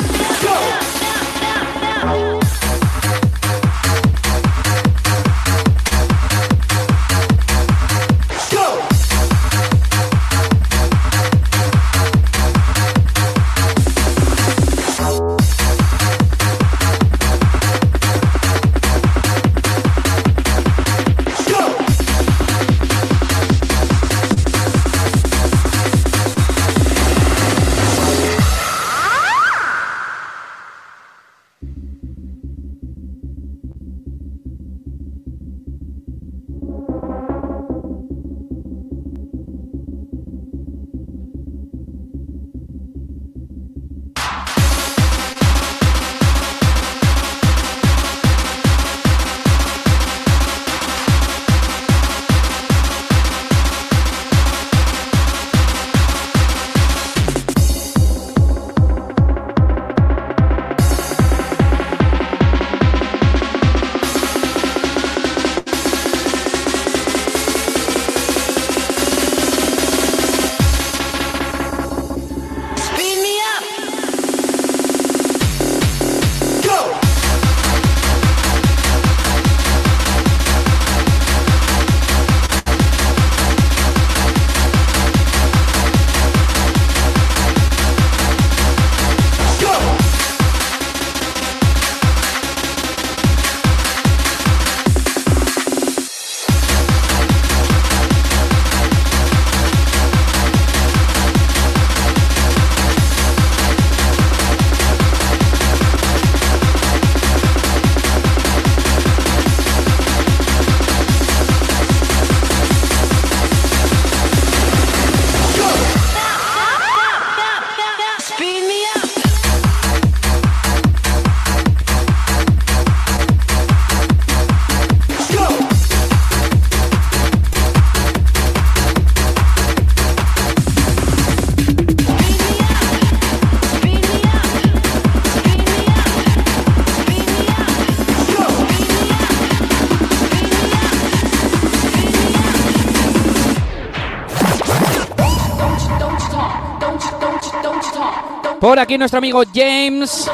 Por aquí nuestro amigo James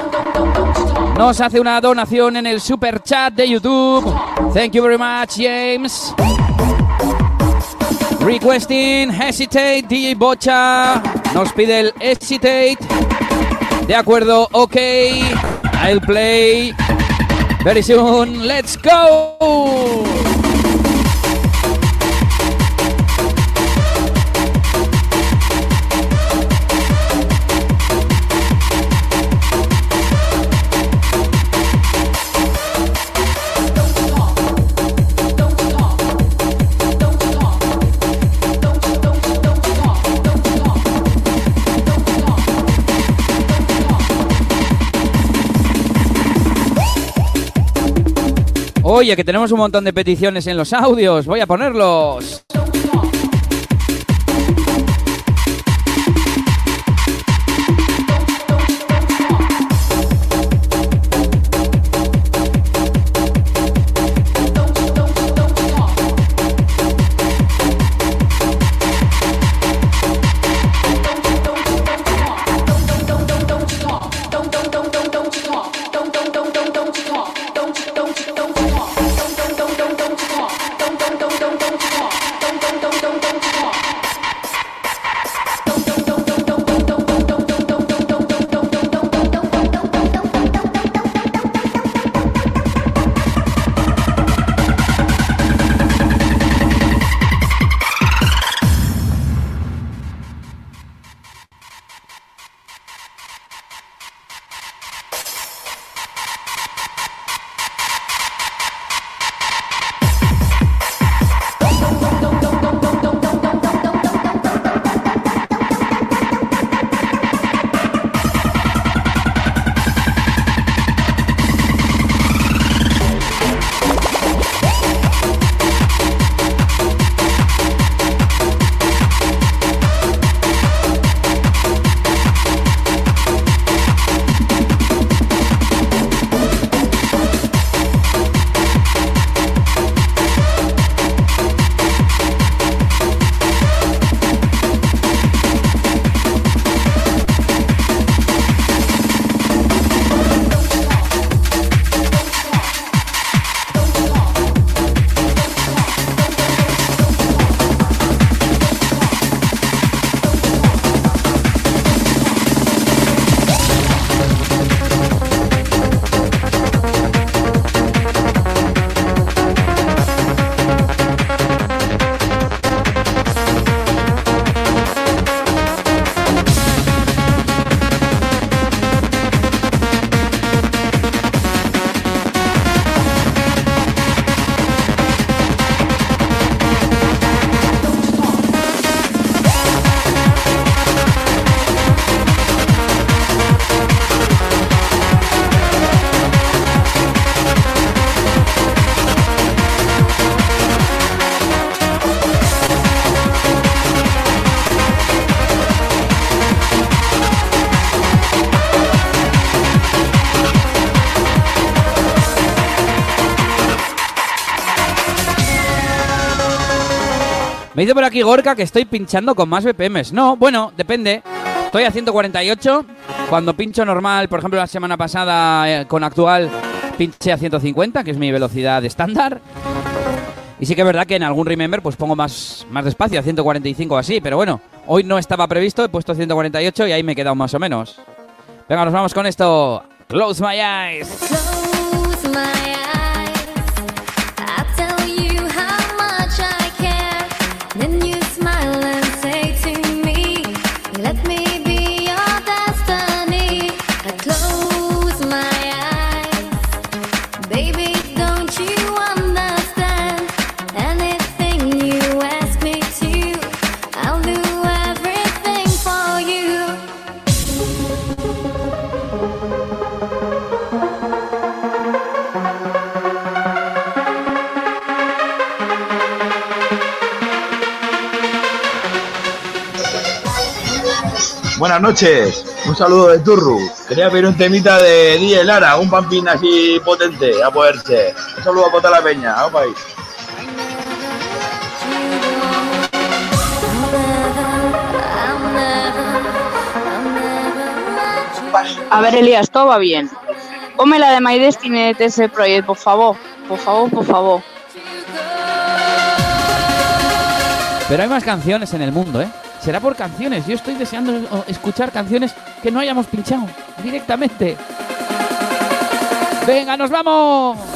nos hace una donación en el super chat de YouTube. Thank you very much, James. Requesting Hesitate, DJ Bocha. Nos pide el Hesitate. De acuerdo, ok. I'll play very soon. Let's go. Oye, que tenemos un montón de peticiones en los audios. Voy a ponerlos. Dice por aquí Gorka que estoy pinchando con más BPMs. No, bueno, depende. Estoy a 148. Cuando pincho normal, por ejemplo, la semana pasada eh, con actual pinché a 150, que es mi velocidad estándar. Y sí que es verdad que en algún remember pues pongo más, más despacio, a 145 o así, pero bueno, hoy no estaba previsto, he puesto 148 y ahí me he quedado más o menos. Venga, nos vamos con esto. Close my eyes. Close my eyes. Buenas noches, un saludo de Turru. Quería pedir un temita de DJ Lara, un pampín así potente, a poder ser. Un saludo a toda la peña, vamos ahí. A ver, Elías, todo va bien. Ponme la de My Destiny de ese Project, por favor. Por favor, por favor. Pero hay más canciones en el mundo, ¿eh? Será por canciones. Yo estoy deseando eh, escuchar canciones que no hayamos pinchado directamente. Venga, nos vamos.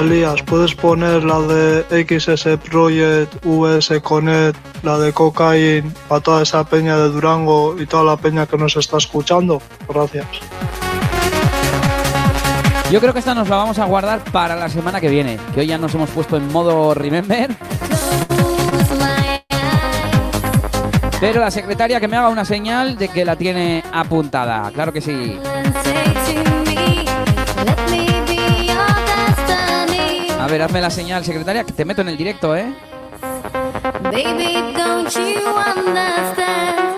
Elías, ¿puedes poner la de XS Project, VS Connect, la de Cocaine, para toda esa peña de Durango y toda la peña que nos está escuchando? Gracias. Yo creo que esta nos la vamos a guardar para la semana que viene. Que hoy ya nos hemos puesto en modo remember. Pero la secretaria que me haga una señal de que la tiene apuntada. Claro que sí. Ver, hazme la señal, secretaria, que te meto en el directo, ¿eh? Baby, don't you understand?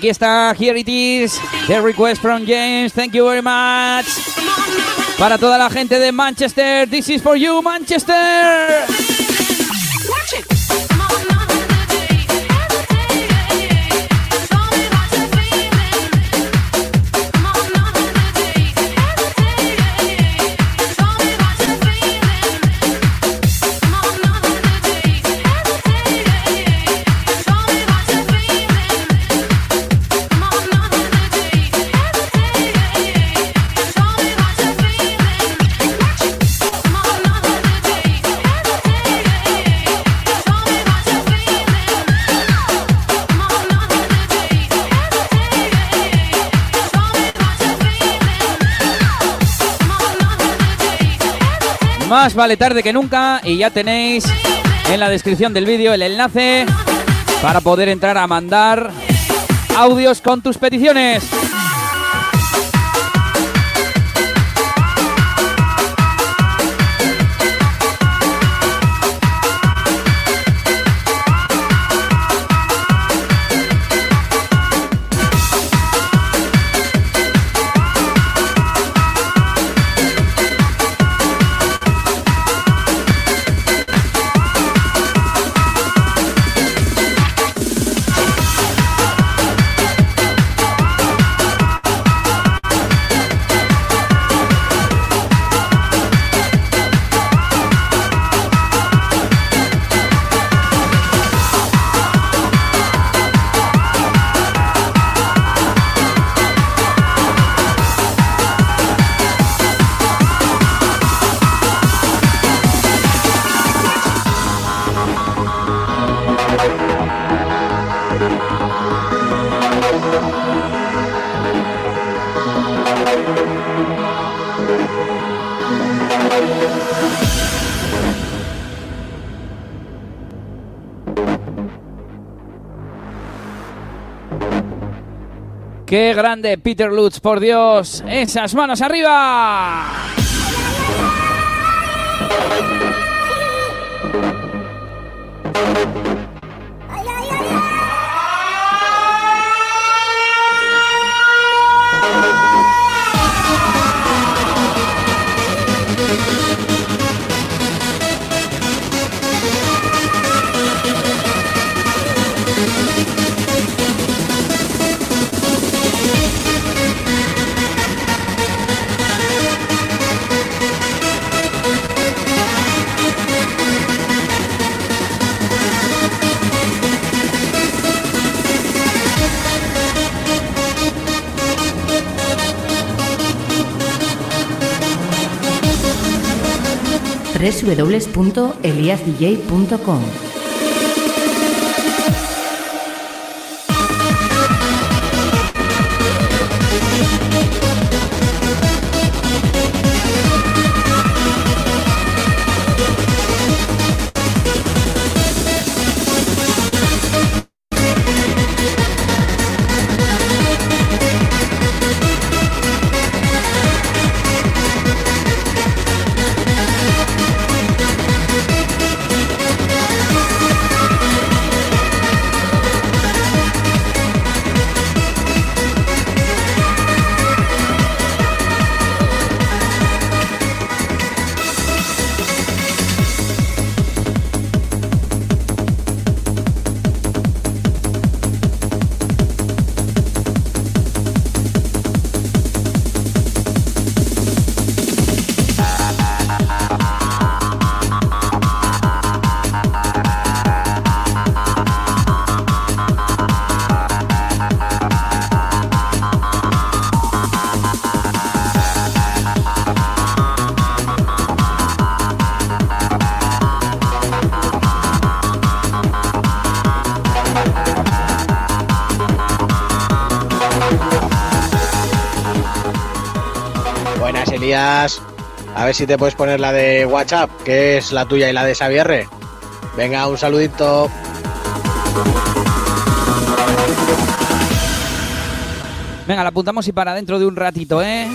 Aquí está, here it is. The request from James. Thank you very much. Para toda la gente de Manchester, this is for you, Manchester. Más vale tarde que nunca y ya tenéis en la descripción del vídeo el enlace para poder entrar a mandar audios con tus peticiones. ¡Qué grande Peter Lutz, por Dios! ¡Esas manos arriba! www.eliasdj.com ver si te puedes poner la de WhatsApp, que es la tuya y la de Xavier. Venga, un saludito. Venga, la apuntamos y para dentro de un ratito, ¿eh?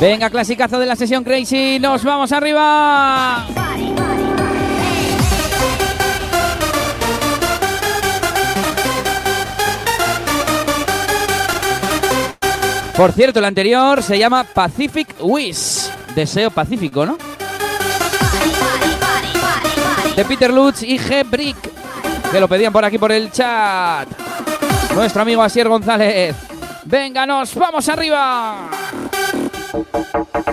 Venga, clasicazo de la sesión Crazy. Nos vamos arriba. Por cierto, el anterior se llama Pacific Wish. Deseo pacífico, ¿no? De Peter Lutz y G. Brick. Que lo pedían por aquí por el chat. Nuestro amigo Asier González. Venga, nos vamos arriba. Thank you.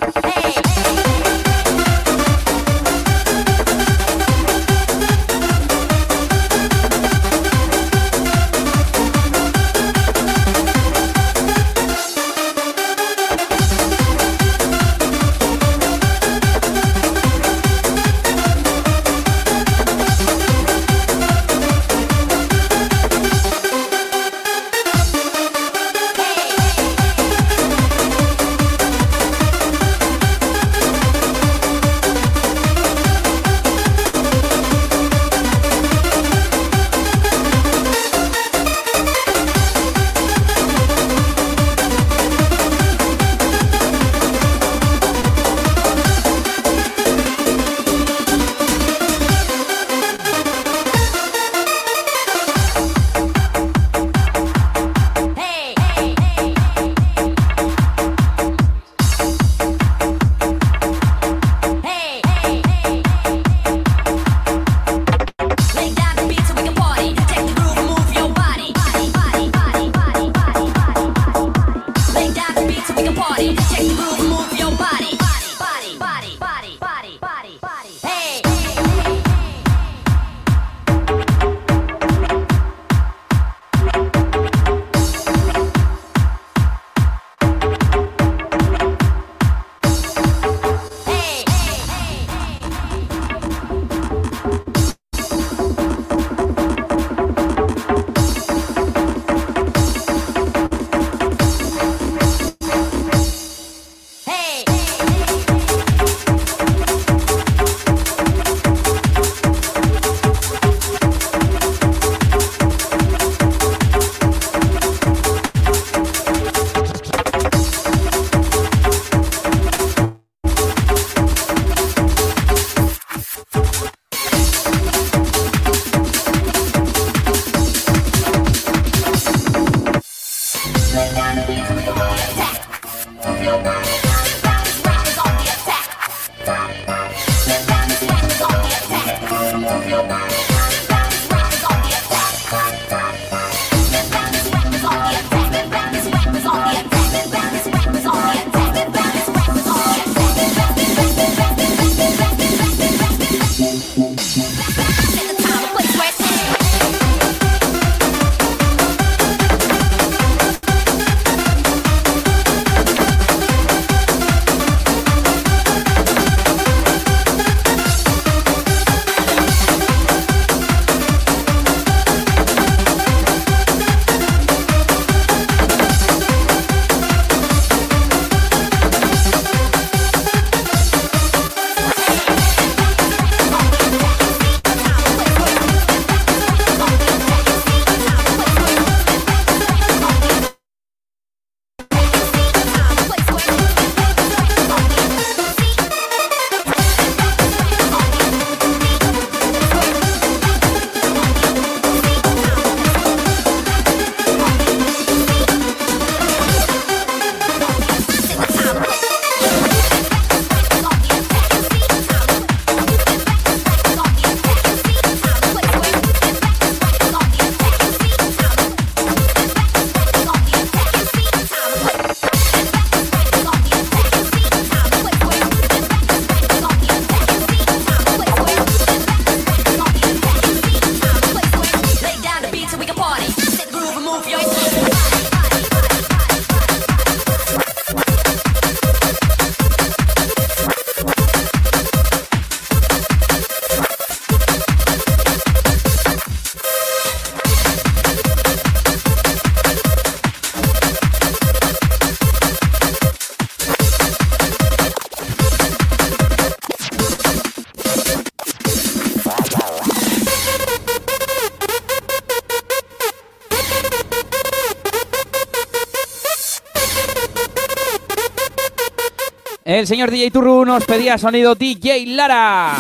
El señor DJ Turru nos pedía sonido DJ Lara.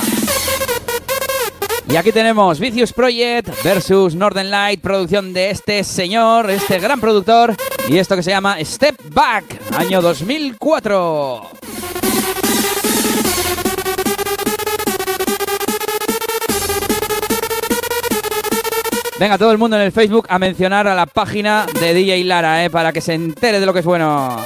Y aquí tenemos Vicious Project versus Northern Light, producción de este señor, este gran productor, y esto que se llama Step Back, año 2004. Venga, todo el mundo en el Facebook a mencionar a la página de DJ Lara, eh, para que se entere de lo que es bueno.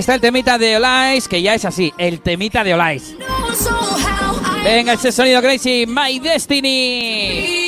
Está el temita de Olais, que ya es así, el temita de Olais. Venga, ese sonido crazy, My Destiny.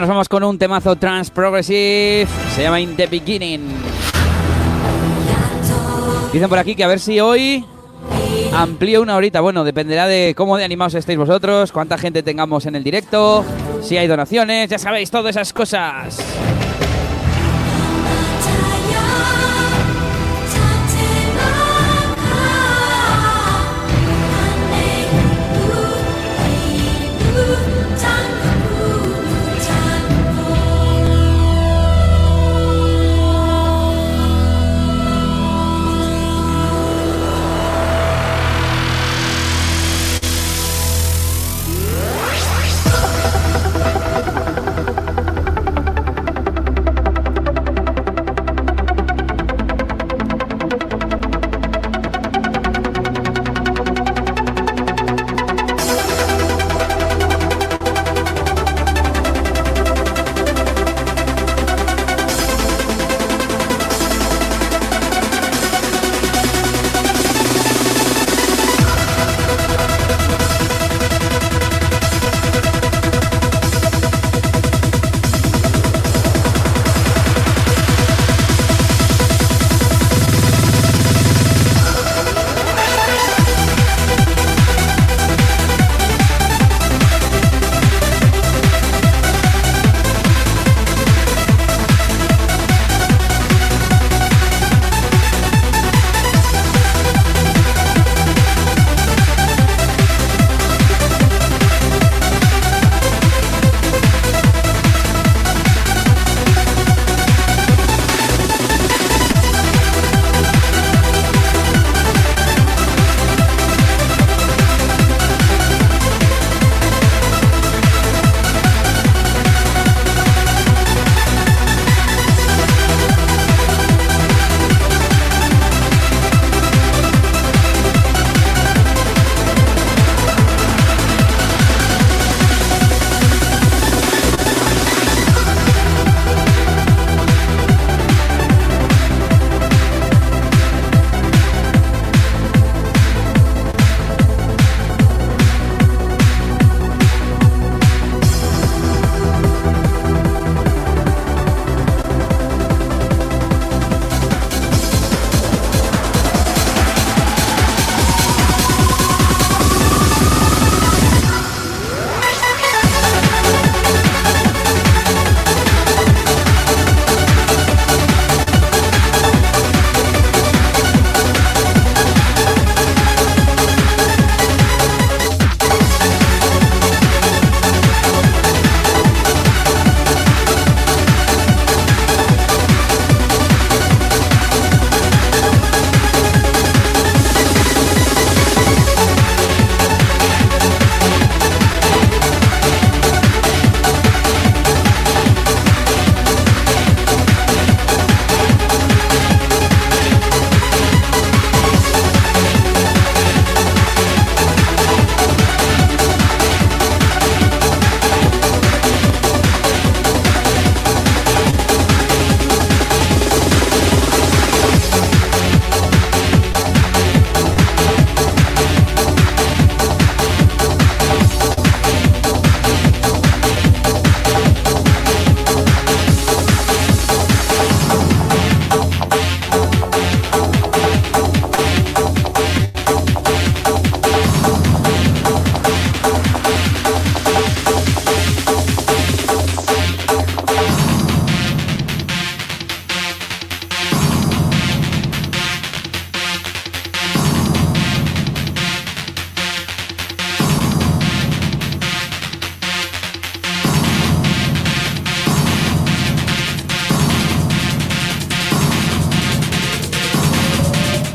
Nos vamos con un temazo trans progressive. Se llama In the Beginning. Dicen por aquí que a ver si hoy amplío una horita. Bueno, dependerá de cómo de animados estéis vosotros, cuánta gente tengamos en el directo, si hay donaciones, ya sabéis, todas esas cosas.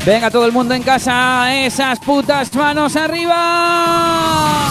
Venga todo el mundo en casa, esas putas manos arriba.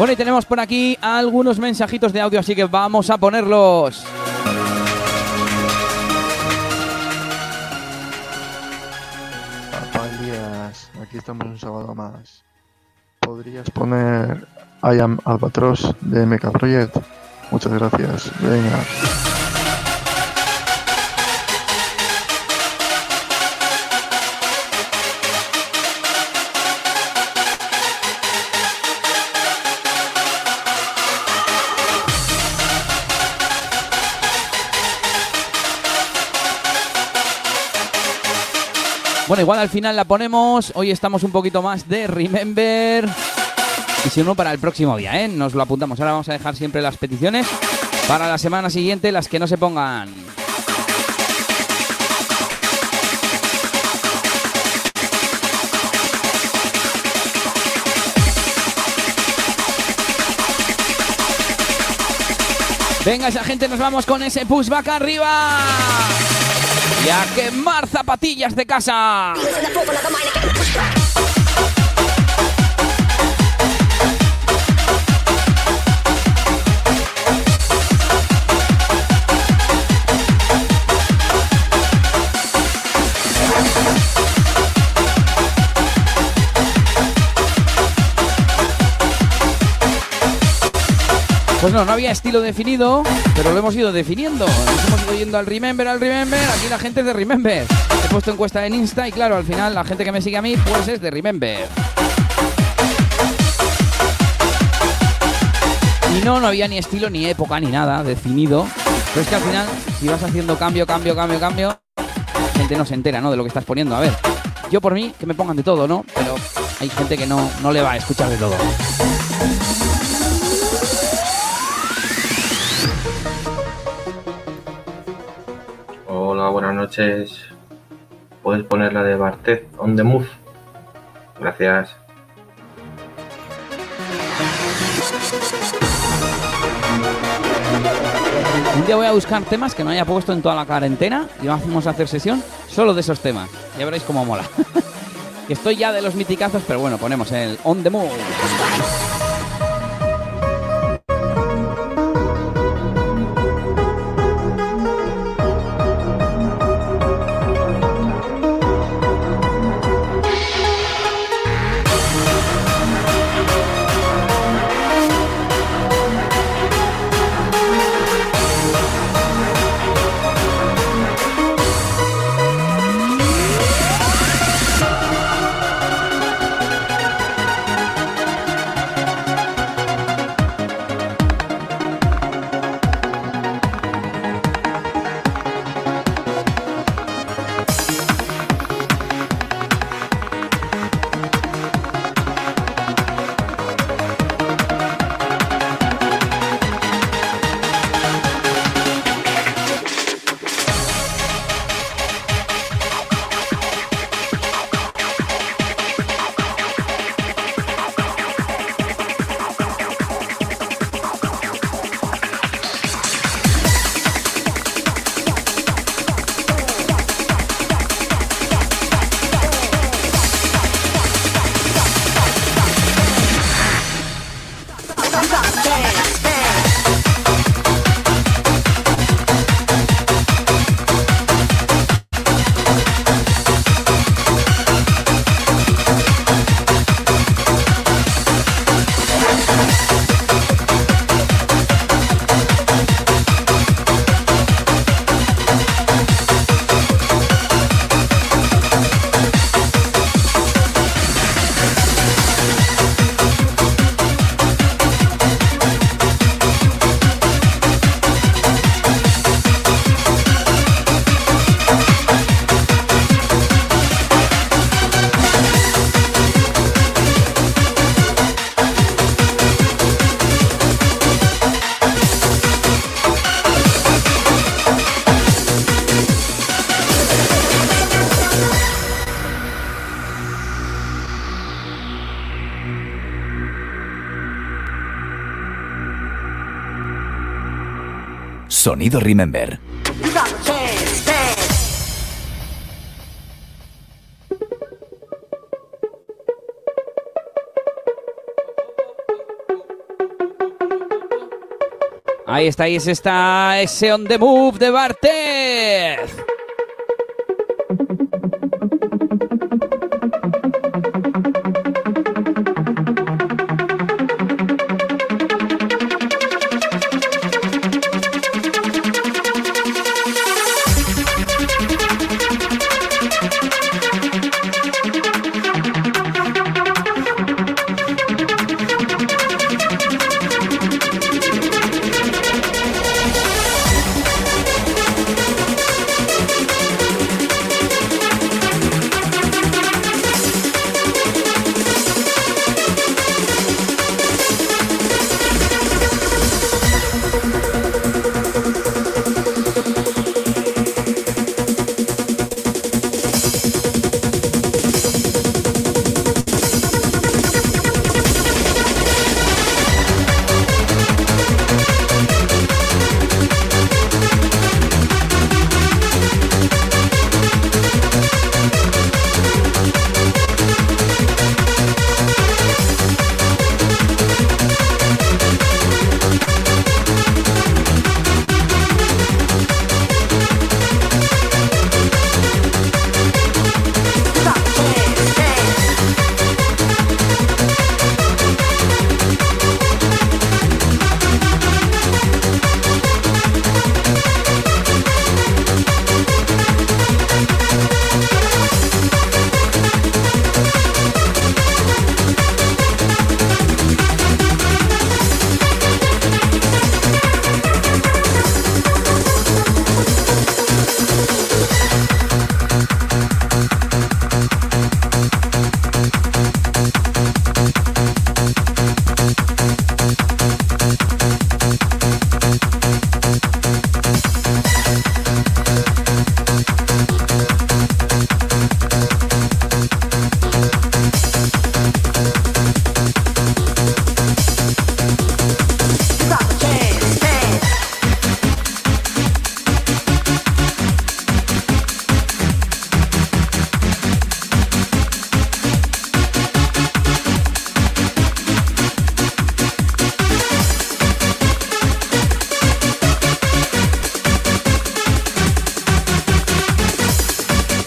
Bueno, y tenemos por aquí algunos mensajitos de audio, así que vamos a ponerlos. Papá aquí estamos un sábado más. ¿Podrías poner I am Albatros de MK Project? Muchas gracias. Venga. Bueno, igual al final la ponemos. Hoy estamos un poquito más de Remember. Y si no, para el próximo día, ¿eh? Nos lo apuntamos. Ahora vamos a dejar siempre las peticiones para la semana siguiente, las que no se pongan. Venga, esa gente, nos vamos con ese pushback arriba. Y a quemar zapatillas de casa. Pues no, no había estilo definido, pero lo hemos ido definiendo. Nos hemos ido yendo al Remember, al Remember. Aquí la gente es de Remember. He puesto encuesta en Insta y claro, al final la gente que me sigue a mí, pues es de Remember. Y no, no había ni estilo, ni época, ni nada definido. Pero es que al final, si vas haciendo cambio, cambio, cambio, cambio, la gente no se entera, ¿no? De lo que estás poniendo. A ver, yo por mí, que me pongan de todo, ¿no? Pero hay gente que no, no le va a escuchar de todo. Noches. ¿Puedes poner la de Bartet on the move? Gracias. Un día voy a buscar temas que no haya puesto en toda la cuarentena y vamos a hacer sesión solo de esos temas. Ya veréis cómo mola. <laughs> Estoy ya de los miticazos, pero bueno, ponemos el On the Move. Sonido Remember. Ahí está, ahí está ese On the Move de Bartez.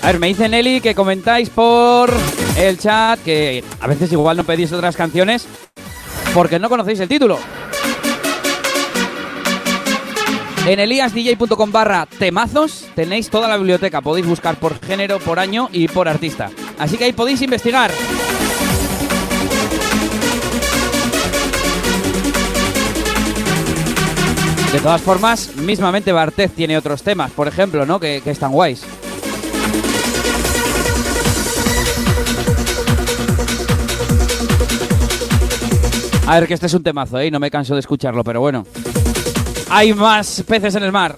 A ver, me dice Nelly que comentáis por el chat que a veces igual no pedís otras canciones porque no conocéis el título. En eliasdj.com barra temazos tenéis toda la biblioteca. Podéis buscar por género, por año y por artista. Así que ahí podéis investigar. De todas formas, mismamente Bartez tiene otros temas, por ejemplo, ¿no? Que, que están guays. A ver, que este es un temazo, ¿eh? No me canso de escucharlo, pero bueno. Hay más peces en el mar.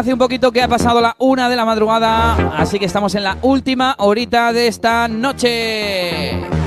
Hace un poquito que ha pasado la una de la madrugada, así que estamos en la última horita de esta noche.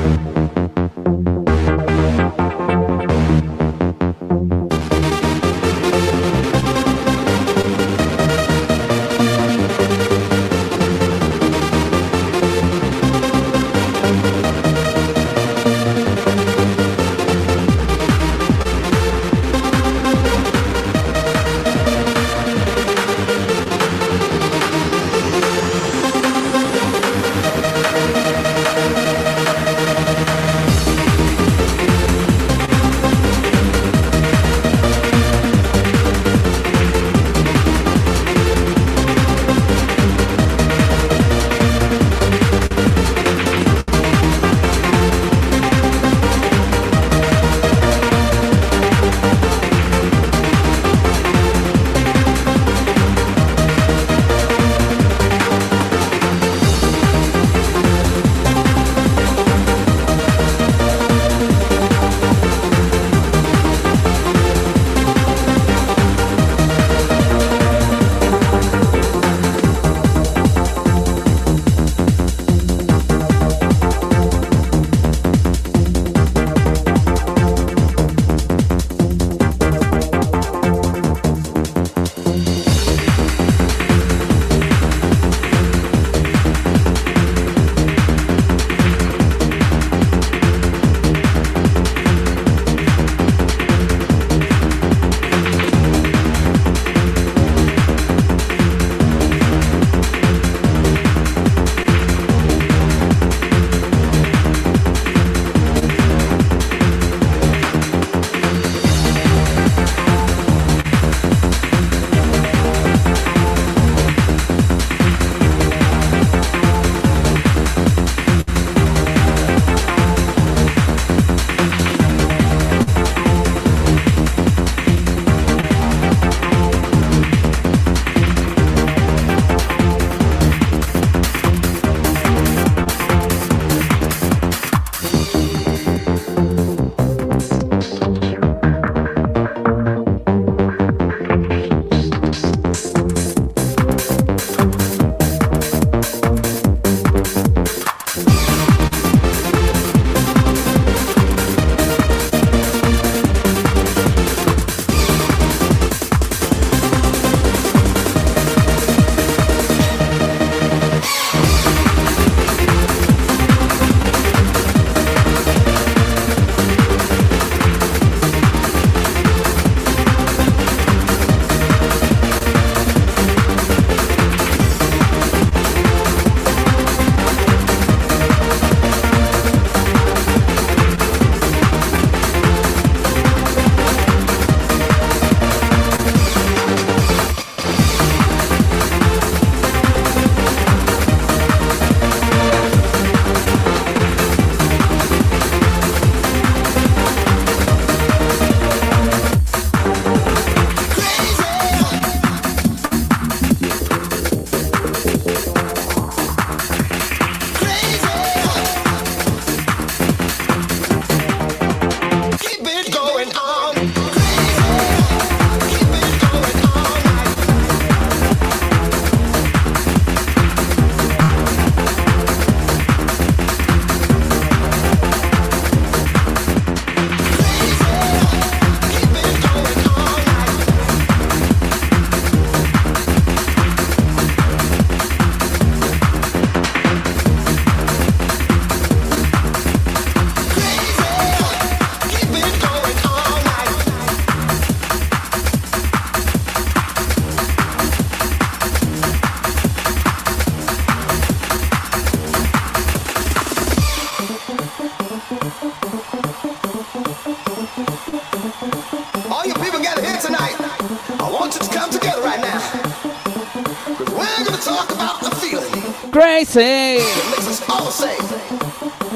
Crazy. that makes us all say.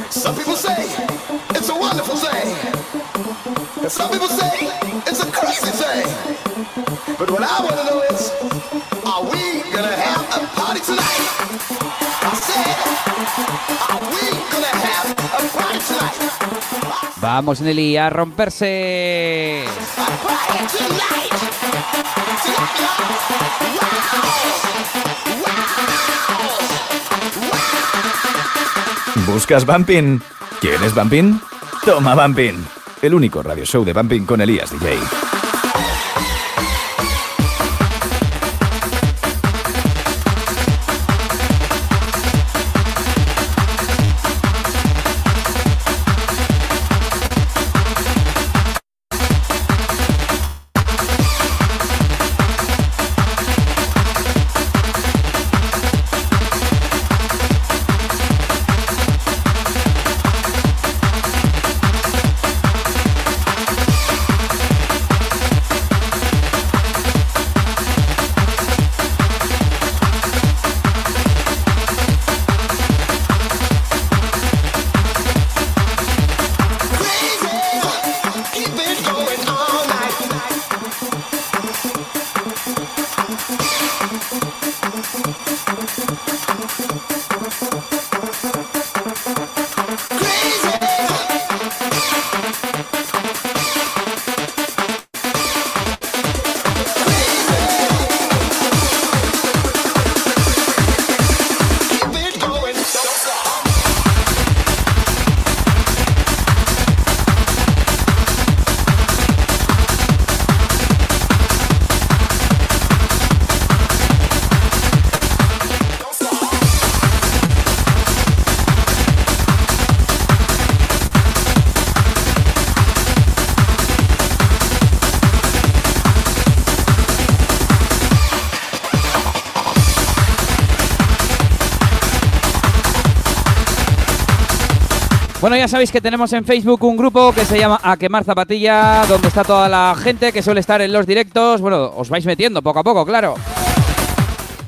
Some people say it's a wonderful thing. And some people say it's a crazy thing. But what I want to know is, are we to have a party tonight? I said, are we to have a party tonight? Vamos, Nelly, a romperse. Party tonight. ¿Buscas Bumping? ¿Quieres Bumping? Toma Bumping. El único radio show de Bumping con Elías DJ. Bueno, ya sabéis que tenemos en Facebook un grupo que se llama A Quemar Zapatilla, donde está toda la gente que suele estar en los directos. Bueno, os vais metiendo poco a poco, claro.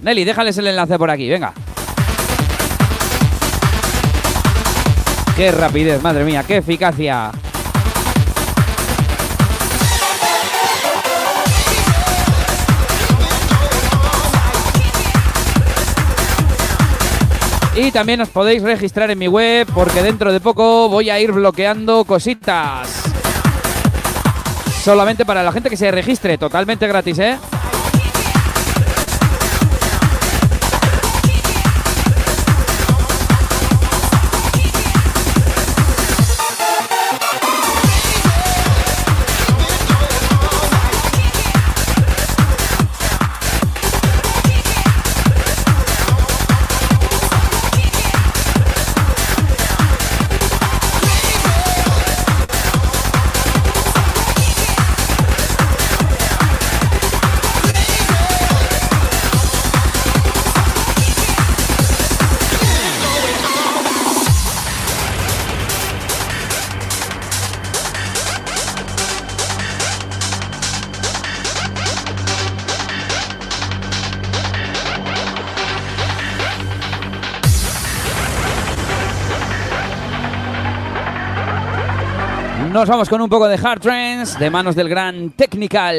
Nelly, déjales el enlace por aquí, venga. Qué rapidez, madre mía, qué eficacia. Y también os podéis registrar en mi web porque dentro de poco voy a ir bloqueando cositas. Solamente para la gente que se registre, totalmente gratis, ¿eh? Nos vamos con un poco de Hard Trance de manos del gran Technical.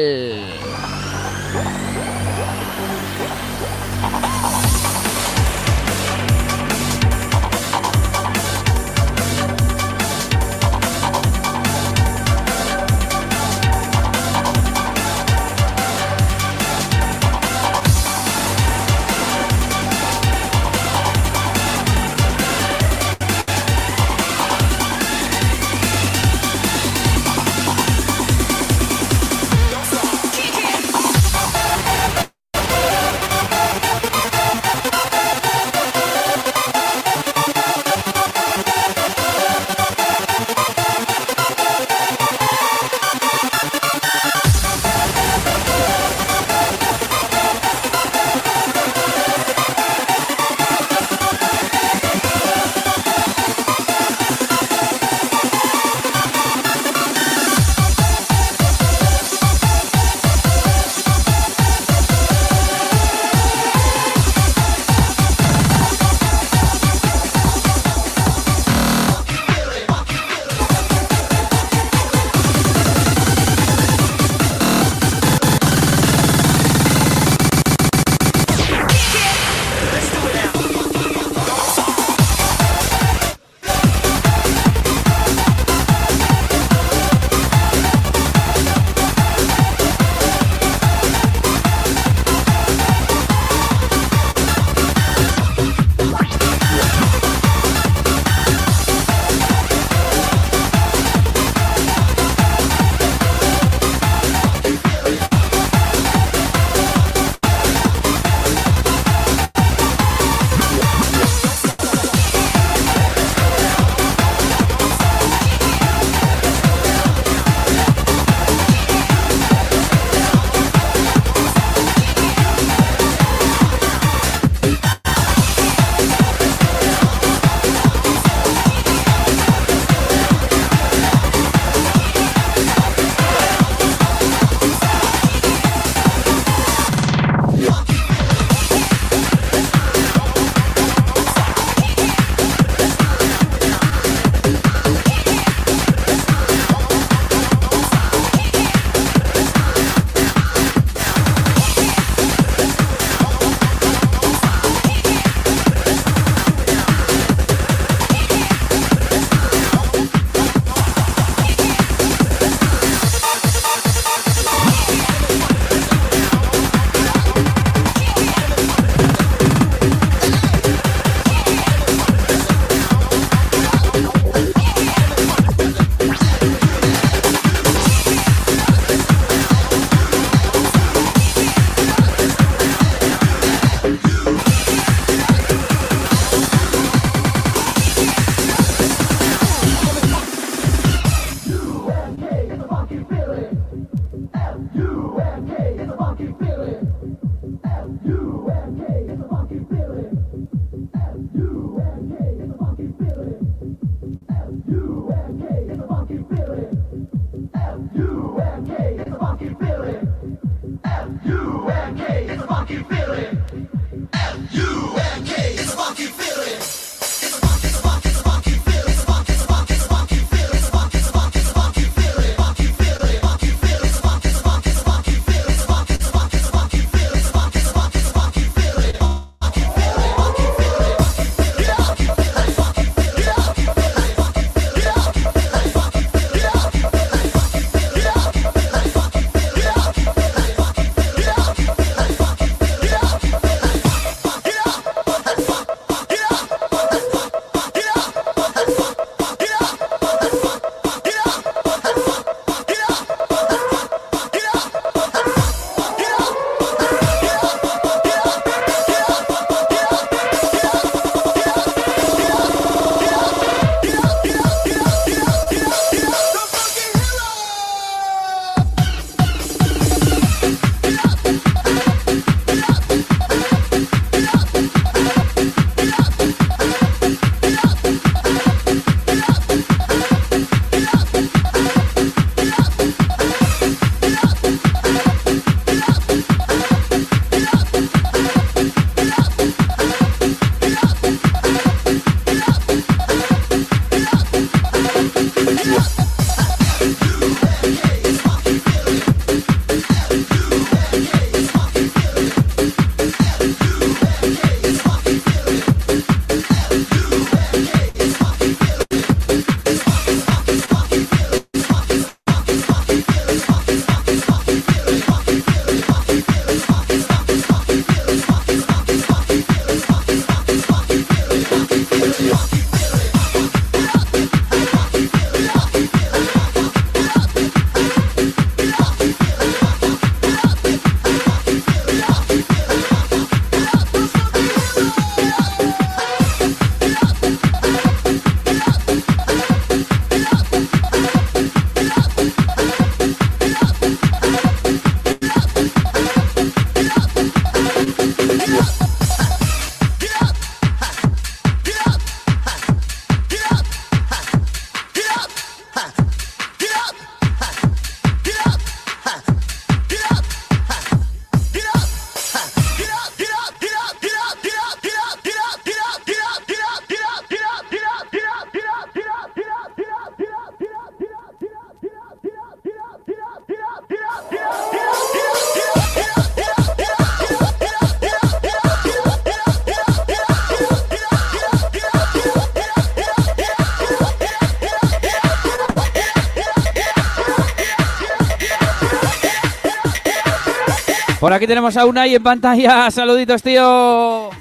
Por aquí tenemos a Unai en pantalla. Saluditos, tío.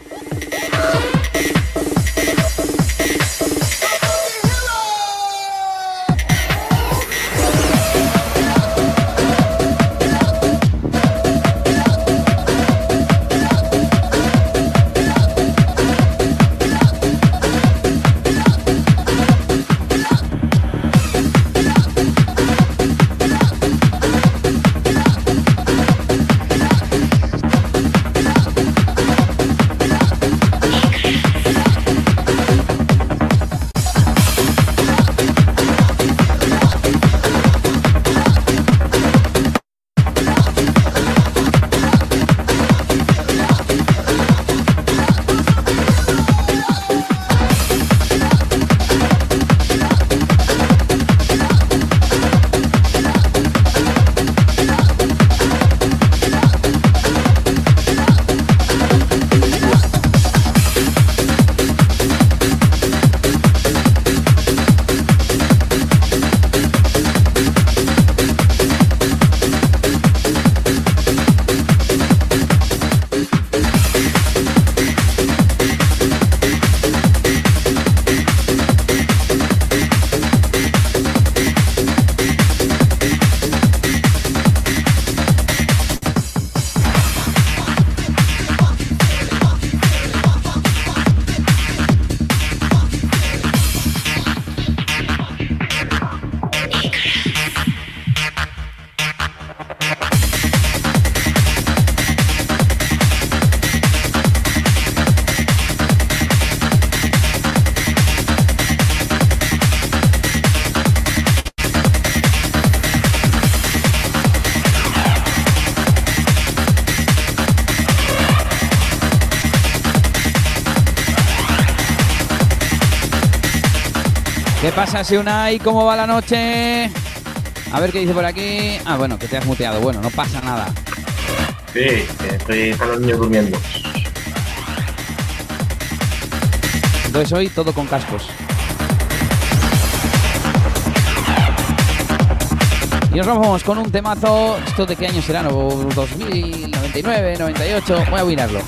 ¿Qué pasa, Unai? ¿Cómo va la noche? A ver qué dice por aquí. Ah, bueno, que te has muteado. Bueno, no pasa nada. Sí, estoy con los niños durmiendo. Entonces hoy todo con cascos. Y nos vamos con un temazo. ¿Esto de qué año será? ¿No? ¿2000, 99, 98? Voy a mirarlo.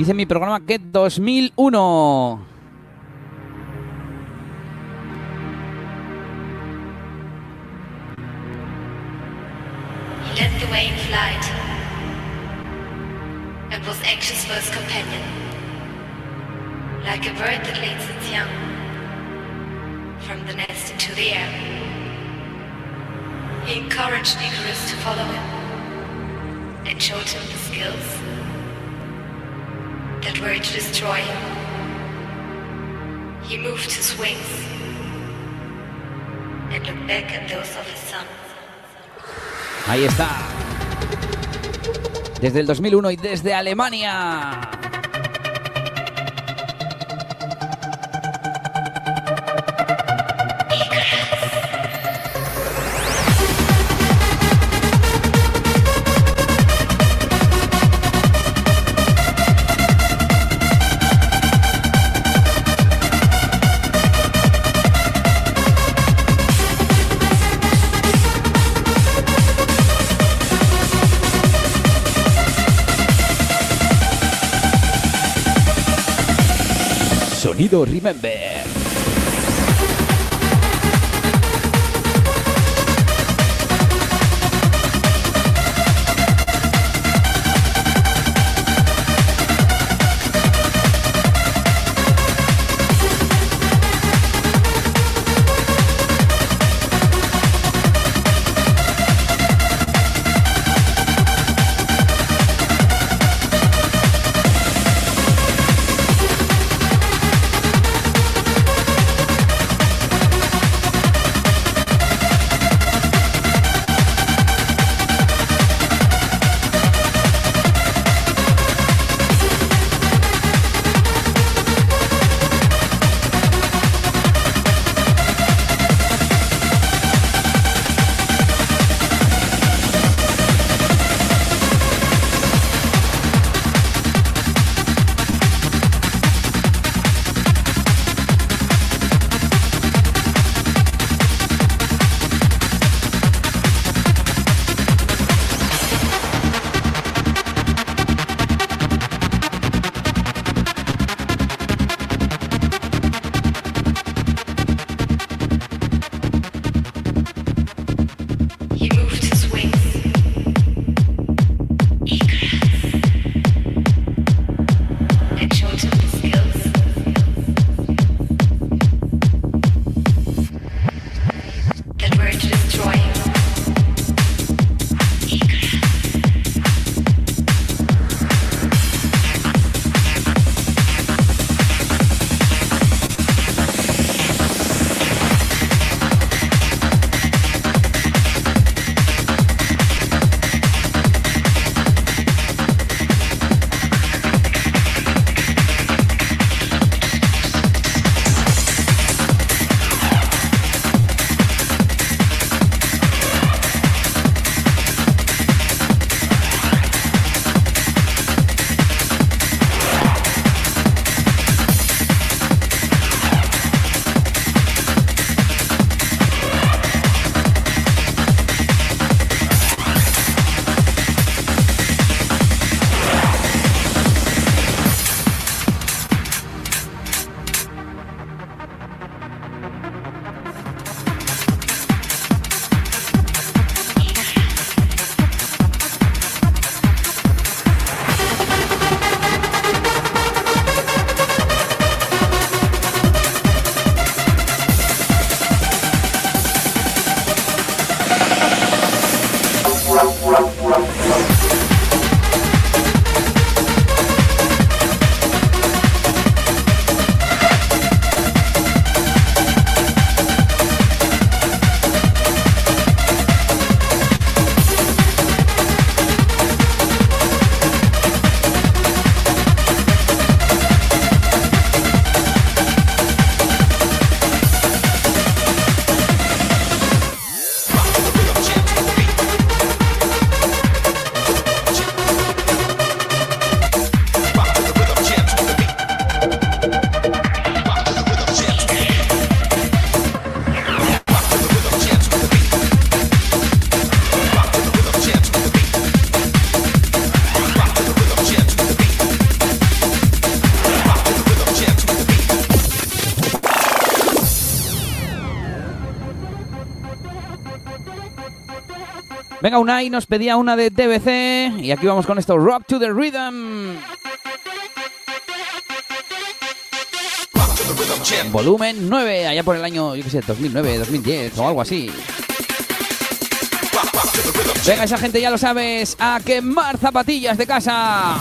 Dice mi programa que 2001. Desde el 2001 y desde Alemania. Sonido Venga, Unai nos pedía una de TBC y aquí vamos con esto, Rock to the Rhythm. Volumen 9, allá por el año, yo sé, 2009, 2010 o algo así. Venga, esa gente ya lo sabes, a quemar zapatillas de casa.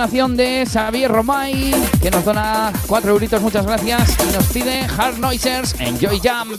donación de Xavier Romay, que nos dona 4 euritos, muchas gracias, y nos pide Hard Noisers, Enjoy Jump.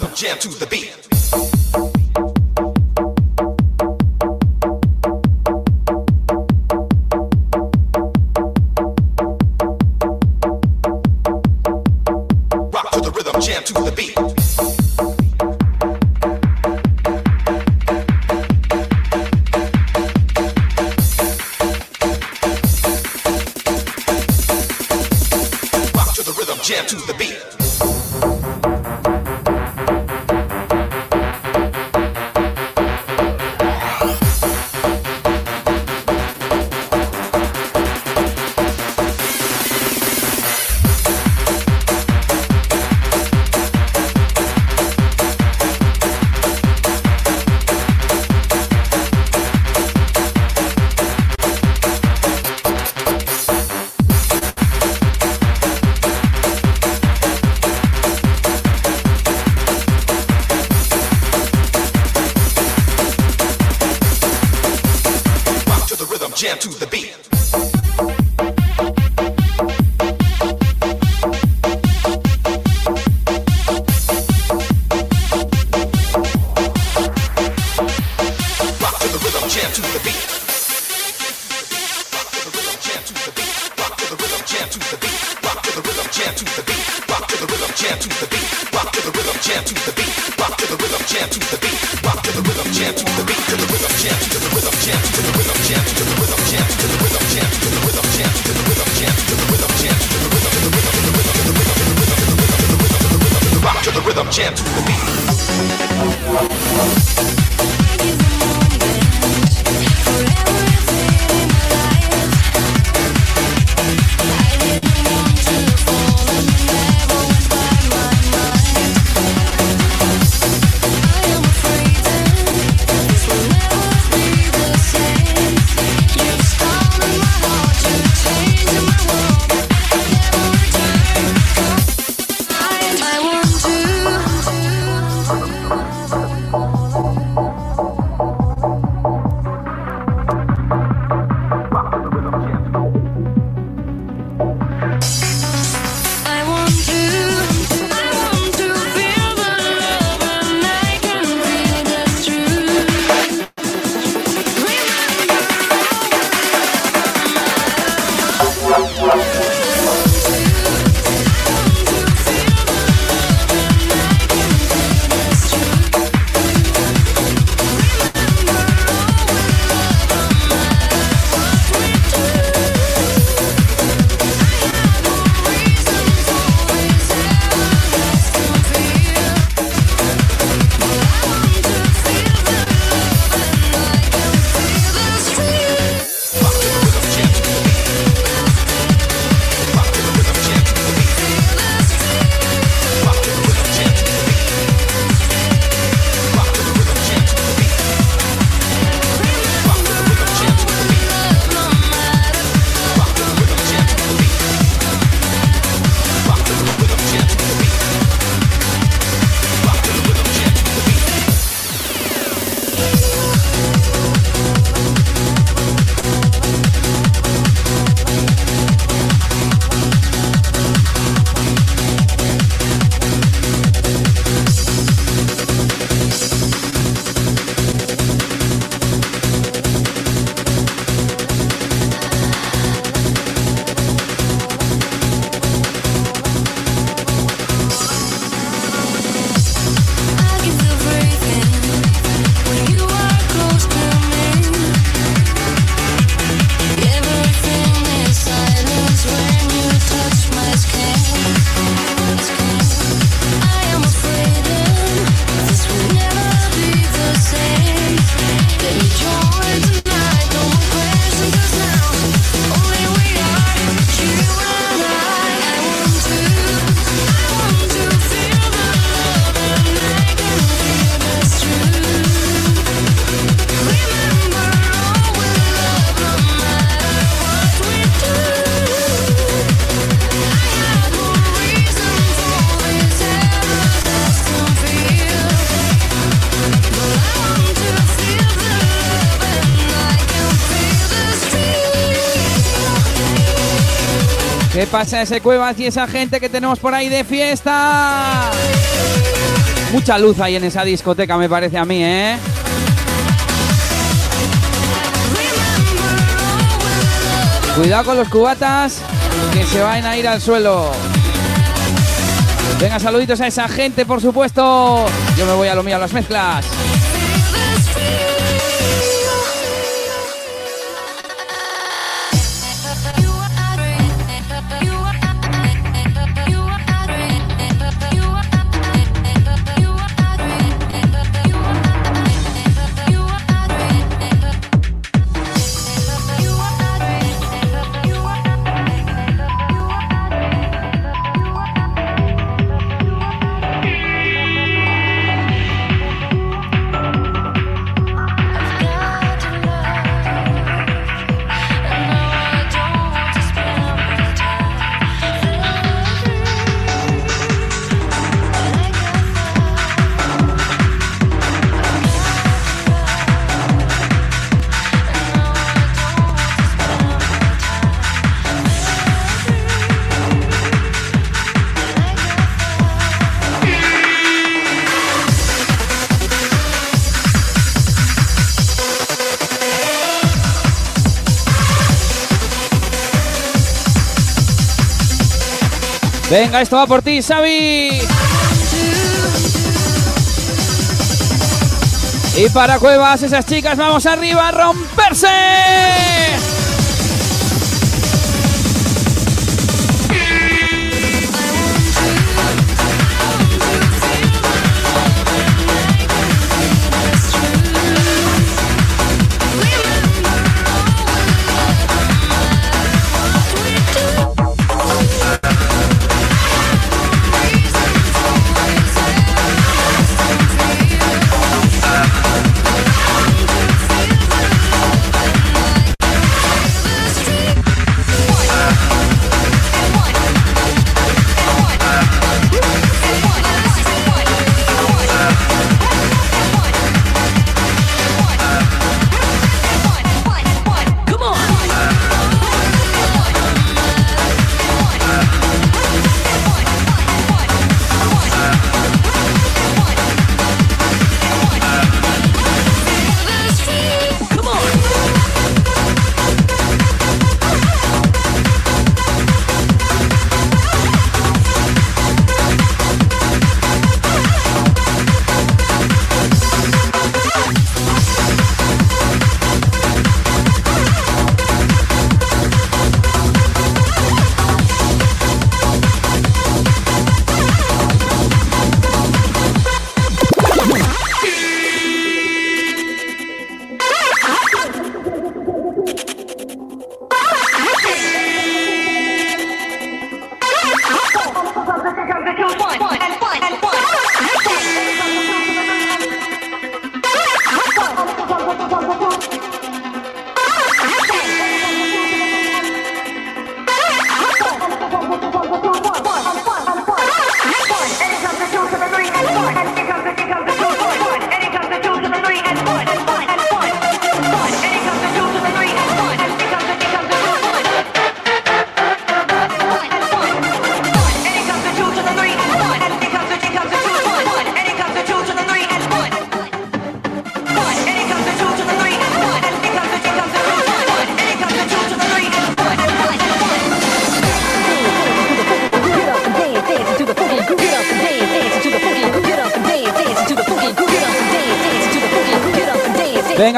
Pasa ese Cuevas y esa gente que tenemos por ahí de fiesta? Mucha luz hay en esa discoteca, me parece a mí, ¿eh? Cuidado con los cubatas que se van a ir al suelo. Venga, saluditos a esa gente, por supuesto. Yo me voy a lo mío, a las mezclas. Venga, esto va por ti, Xavi. Y para Cuevas, esas chicas, vamos arriba a romperse.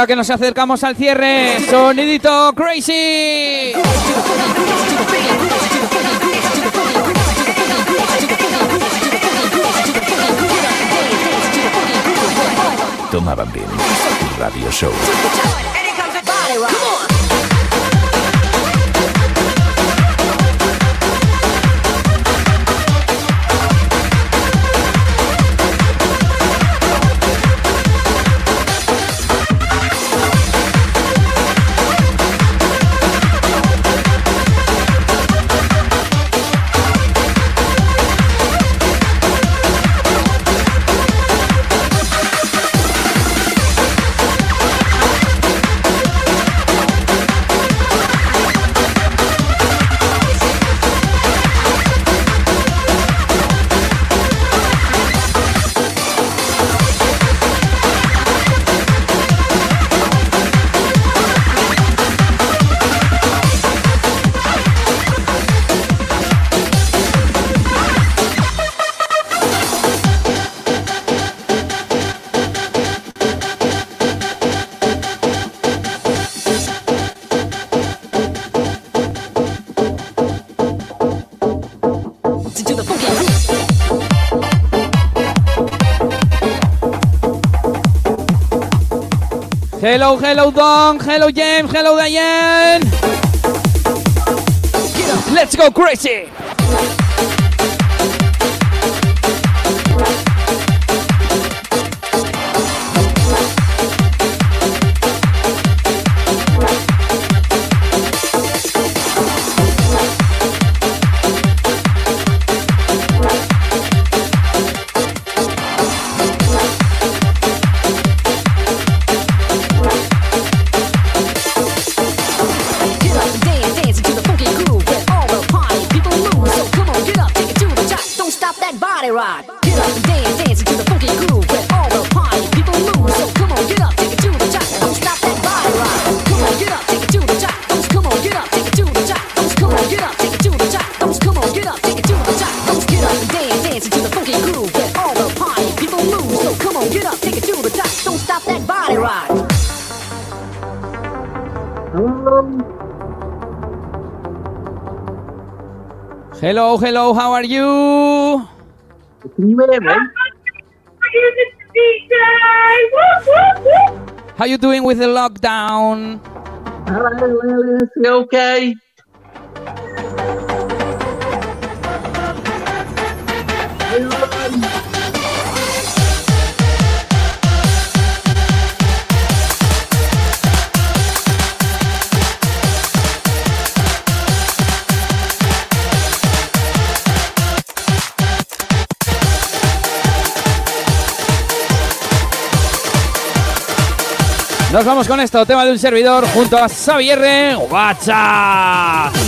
Que nos acercamos al cierre. Sonidito crazy. Toma Bambín. Radio Show. Hello, Don. Hello, James. Hello, Diane. Let's go crazy. Hello, hello, how are you? ¿eh? How are you doing with the lockdown? Ah, okay. Vamos con esto, tema de un servidor junto a Xavier WhatsApp.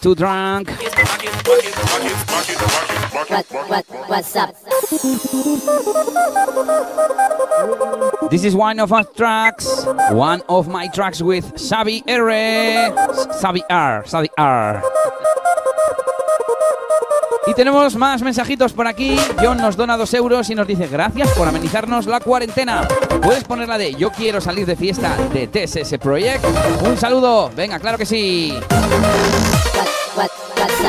Too drunk. What, what, what's up? This is one of our tracks, one of my tracks with Xavi R. Xavi R. Xavi R. Y tenemos más mensajitos por aquí. John nos dona dos euros y nos dice gracias por amenizarnos la cuarentena. Puedes poner la de Yo quiero salir de fiesta de TSS Project. Un saludo. Venga, claro que sí.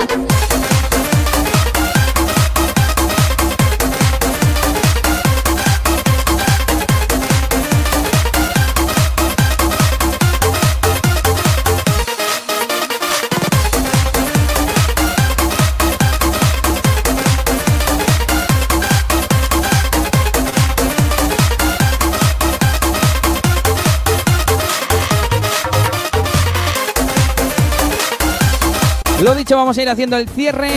Thank you. Vamos a ir haciendo el cierre.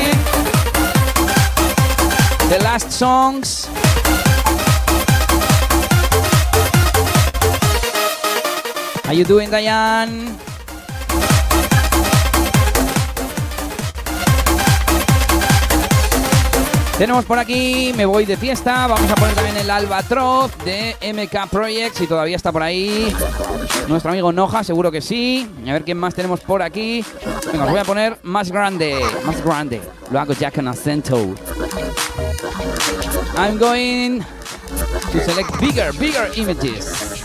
The Last Songs. How you doing, Diane? Tenemos por aquí, me voy de fiesta, vamos a poner también el Albatroz de MK Project, si todavía está por ahí. Nuestro amigo Noja, seguro que sí. A ver quién más tenemos por aquí. Venga, os voy a poner más grande, más grande. Lo hago ya con acento. I'm going to select bigger, bigger images.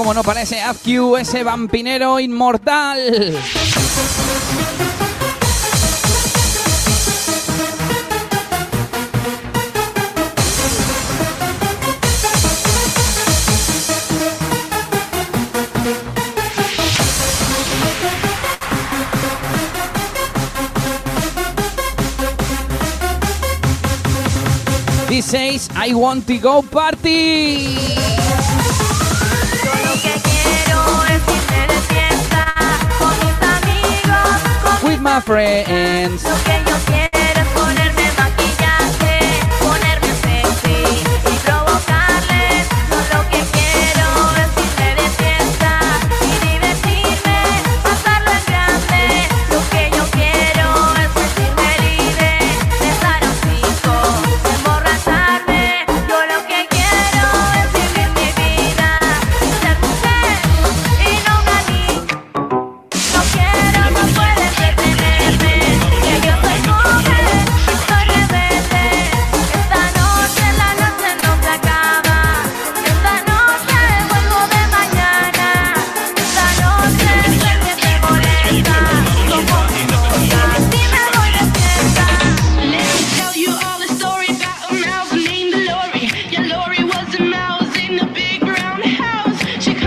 como no parece AFQ, ese vampinero inmortal. Dice, I want to go party. with my friends.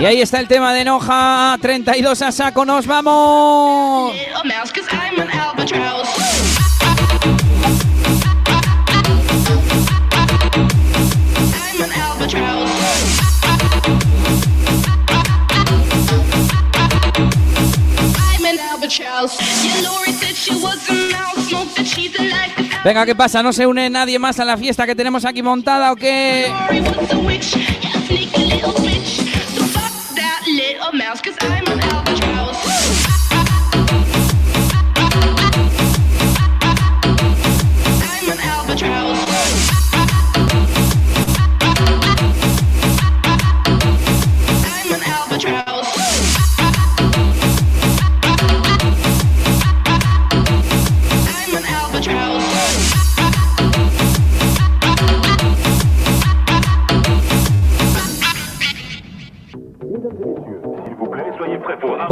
Y ahí está el tema de Enoja. 32 a saco, nos vamos. Venga, ¿qué pasa? ¿No se une nadie más a la fiesta que tenemos aquí montada o qué?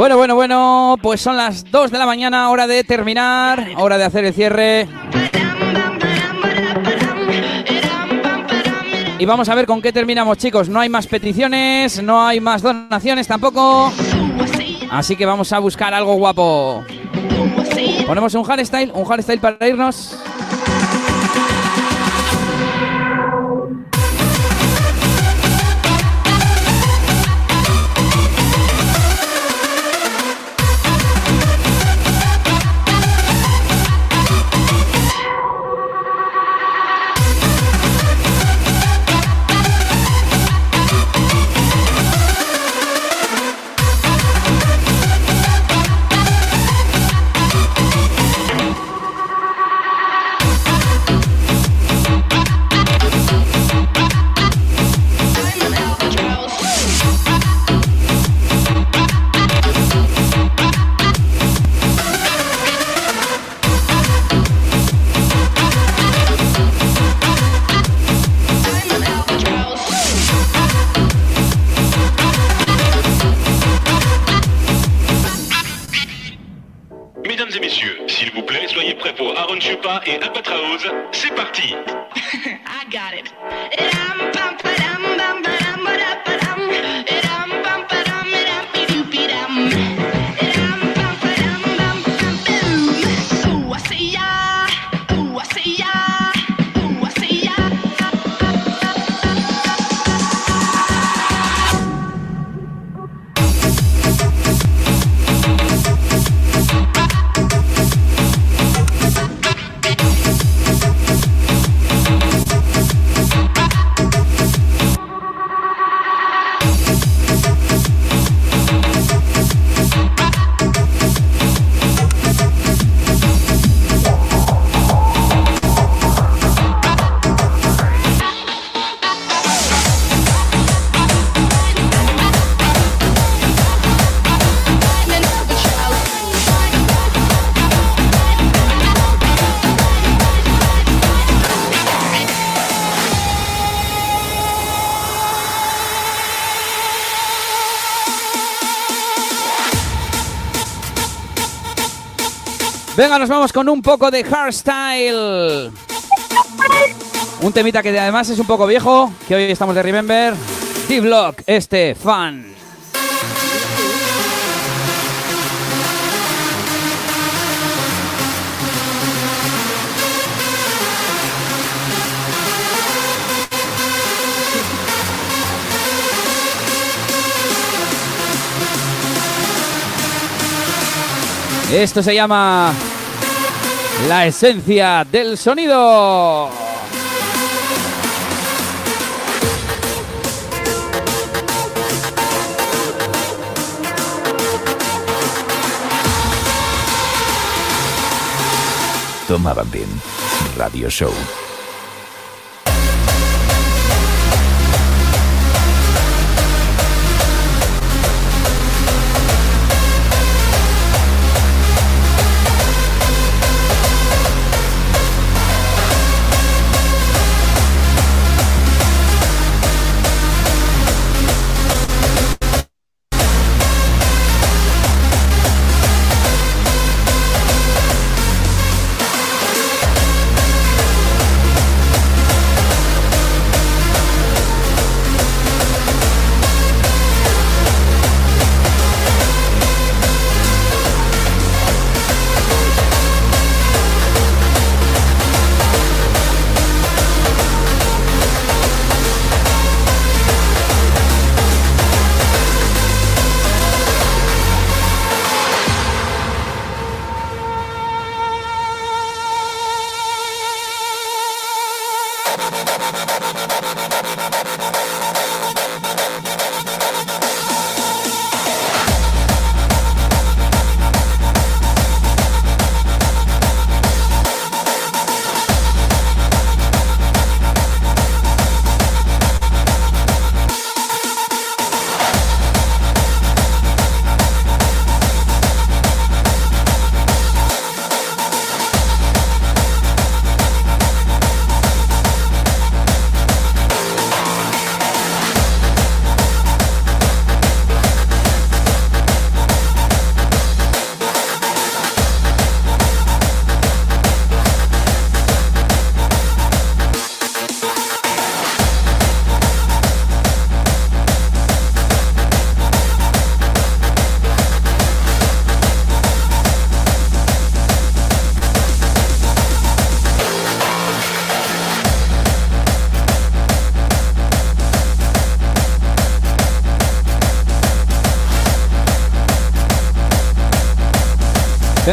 Bueno, bueno, bueno, pues son las 2 de la mañana, hora de terminar, hora de hacer el cierre. Y vamos a ver con qué terminamos, chicos. No hay más peticiones, no hay más donaciones tampoco. Así que vamos a buscar algo guapo. Ponemos un hardstyle, un hardstyle para irnos. Venga, nos vamos con un poco de hardstyle. Un temita que además es un poco viejo, que hoy estamos de Remember. T-Block, este fan. Esto se llama la esencia del sonido. Toma Bambín. Radio Show.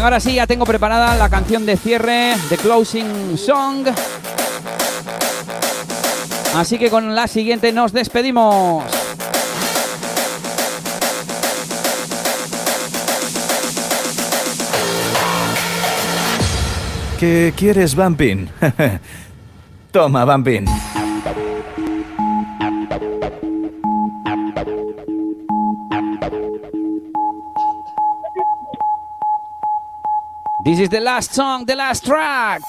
Ahora sí, ya tengo preparada la canción de cierre, The Closing Song. Así que con la siguiente nos despedimos. ¿Qué quieres, Bumpin? <laughs> Toma, Bumpin. The last song, the last track.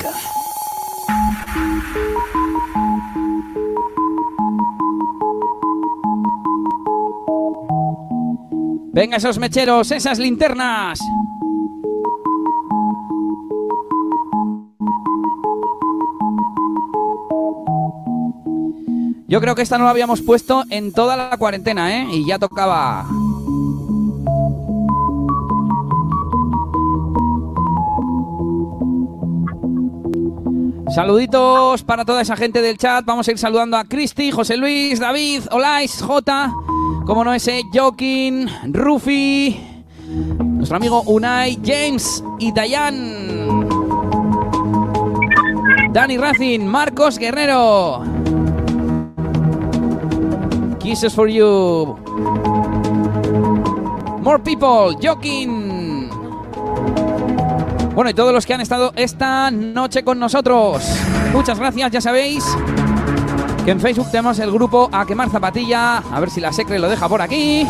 Venga esos mecheros, esas linternas. Yo creo que esta no la habíamos puesto en toda la cuarentena, ¿eh? Y ya tocaba. Saluditos para toda esa gente del chat. Vamos a ir saludando a Cristi, José Luis, David, Olais, J, como no ese, Joaquín, Rufi, nuestro amigo Unai, James y Dayan. Dani Racing, Marcos Guerrero. Kisses for you. More people, Joaquín. Bueno, y todos los que han estado esta noche con nosotros. Muchas gracias, ya sabéis que en Facebook tenemos el grupo A Quemar Zapatilla. A ver si la Secre lo deja por aquí.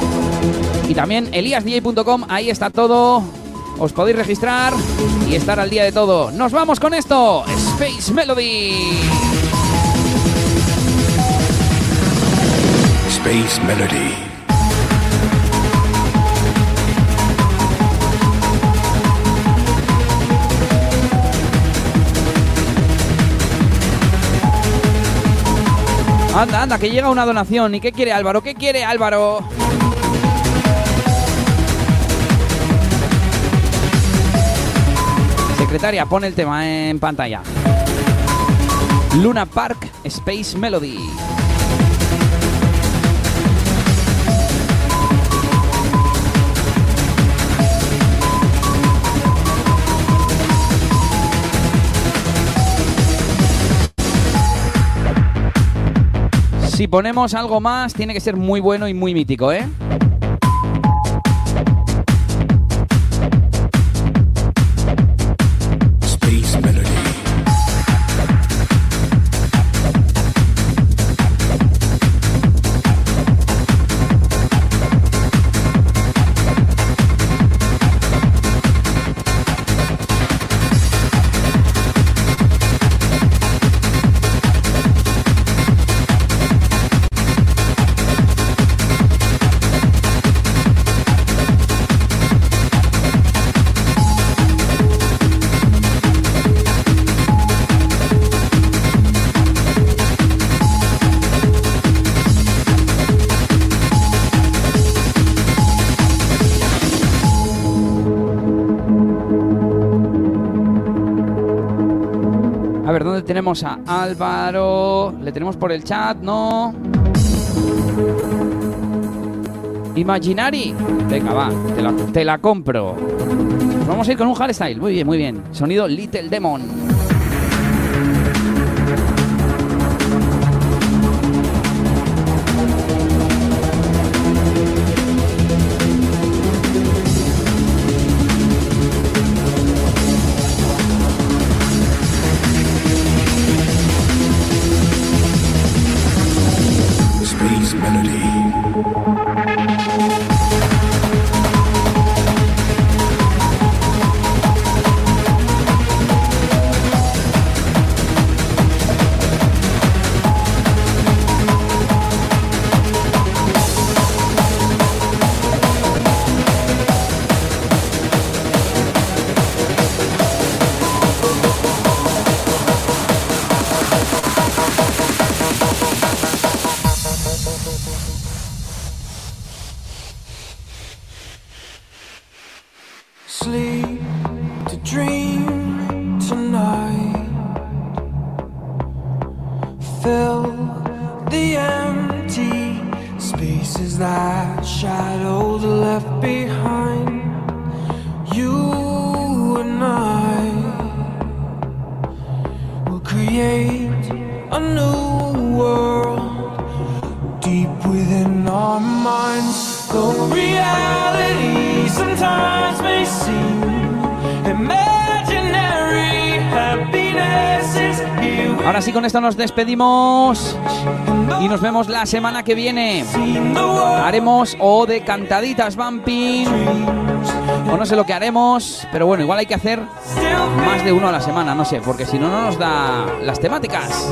Y también eliasdj.com, ahí está todo. Os podéis registrar y estar al día de todo. Nos vamos con esto. Space Melody. Space Melody. Anda, anda, que llega una donación. ¿Y qué quiere Álvaro? ¿Qué quiere Álvaro? Secretaria, pon el tema en pantalla. Luna Park Space Melody. Si ponemos algo más, tiene que ser muy bueno y muy mítico, ¿eh? Tenemos a Álvaro? ¿Le tenemos por el chat? No. Imaginary. Venga, va, te la, te la compro. Vamos a ir con un hardstyle. Muy bien, muy bien. Sonido Little Demon. Esto nos despedimos y nos vemos la semana que viene. Haremos o de cantaditas bumping o no sé lo que haremos, pero bueno, igual hay que hacer más de uno a la semana, no sé, porque si no, no nos da las temáticas.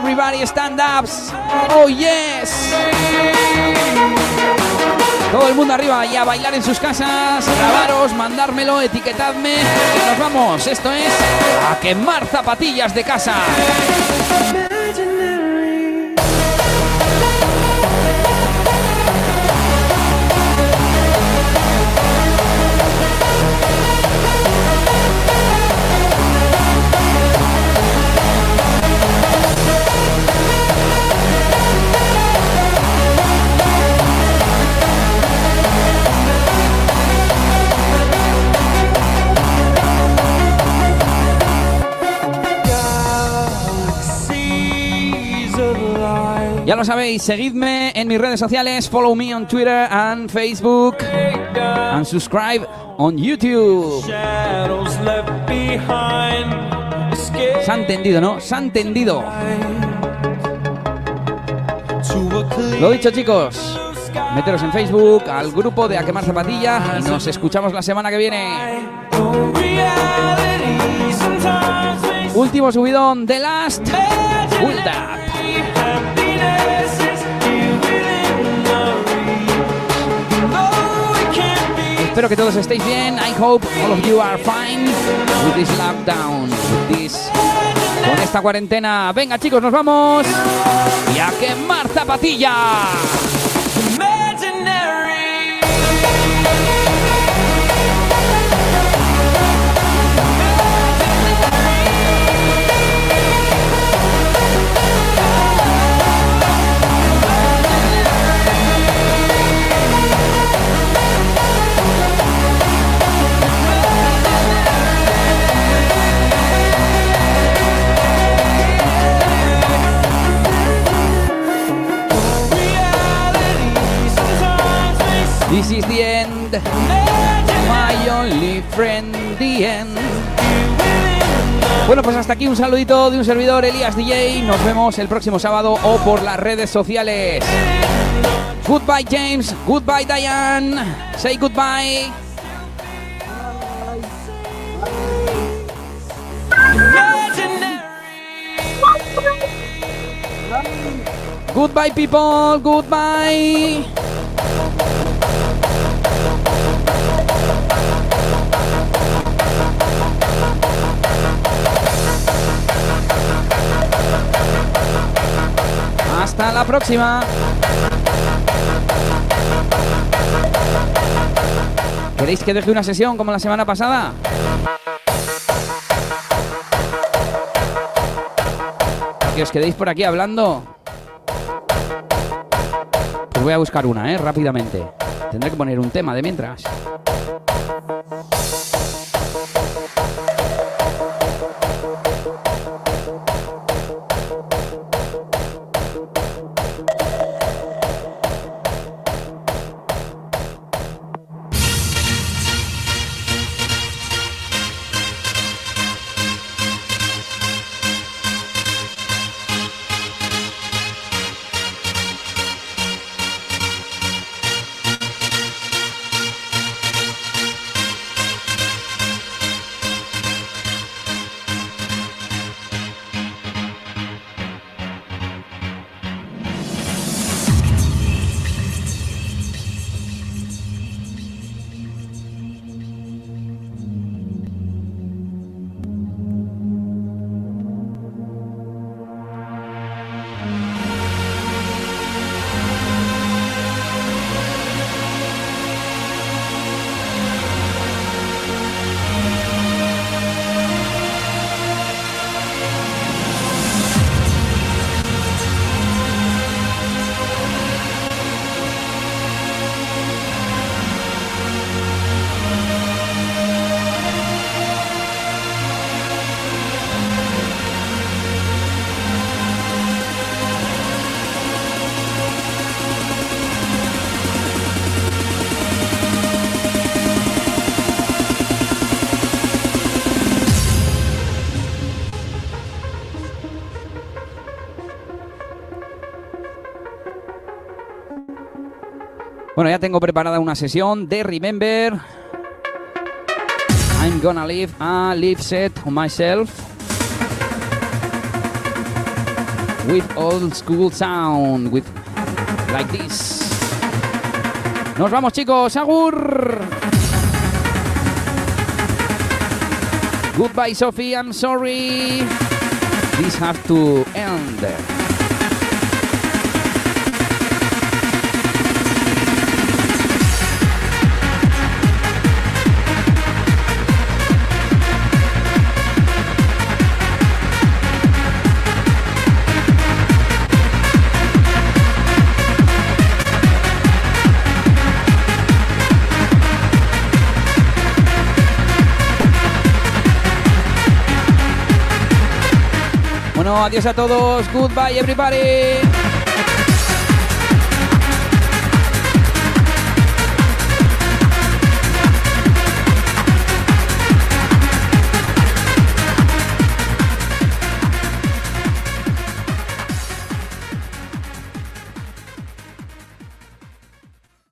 Everybody stand ups. Oh yes. El mundo arriba y a bailar en sus casas, grabaros, mandármelo, etiquetadme nos vamos. Esto es a quemar zapatillas de casa. Ya lo sabéis, seguidme en mis redes sociales, follow me on Twitter and Facebook, and subscribe on YouTube. Se ha entendido, ¿no? Se ha entendido. Lo dicho, chicos. Meteros en Facebook, al grupo de A Quemar Zapatilla y nos escuchamos la semana que viene. Último subidón de Last Build Espero que todos estéis bien. I hope all of you are fine with this lockdown, with this con esta cuarentena. Venga, chicos, nos vamos. Y a quemar zapatilla. This is the end. My only friend, the end. Bueno, pues hasta aquí un saludito de un servidor, Elías DJ. Nos vemos el próximo sábado o por las redes sociales. Goodbye, James. Goodbye, Diane. Say goodbye. Goodbye, people. Goodbye. Hasta la próxima. ¿Queréis que deje una sesión como la semana pasada? Que os quedéis por aquí hablando. Pues voy a buscar una, ¿eh? Rápidamente. Tendré que poner un tema de mientras. Tengo preparada una sesión de Remember. I'm gonna leave a live set on myself. With old school sound, with like this. Nos vamos chicos, Agur. Goodbye Sophie, I'm sorry. This has to end. Adiós a todos. Goodbye, everybody.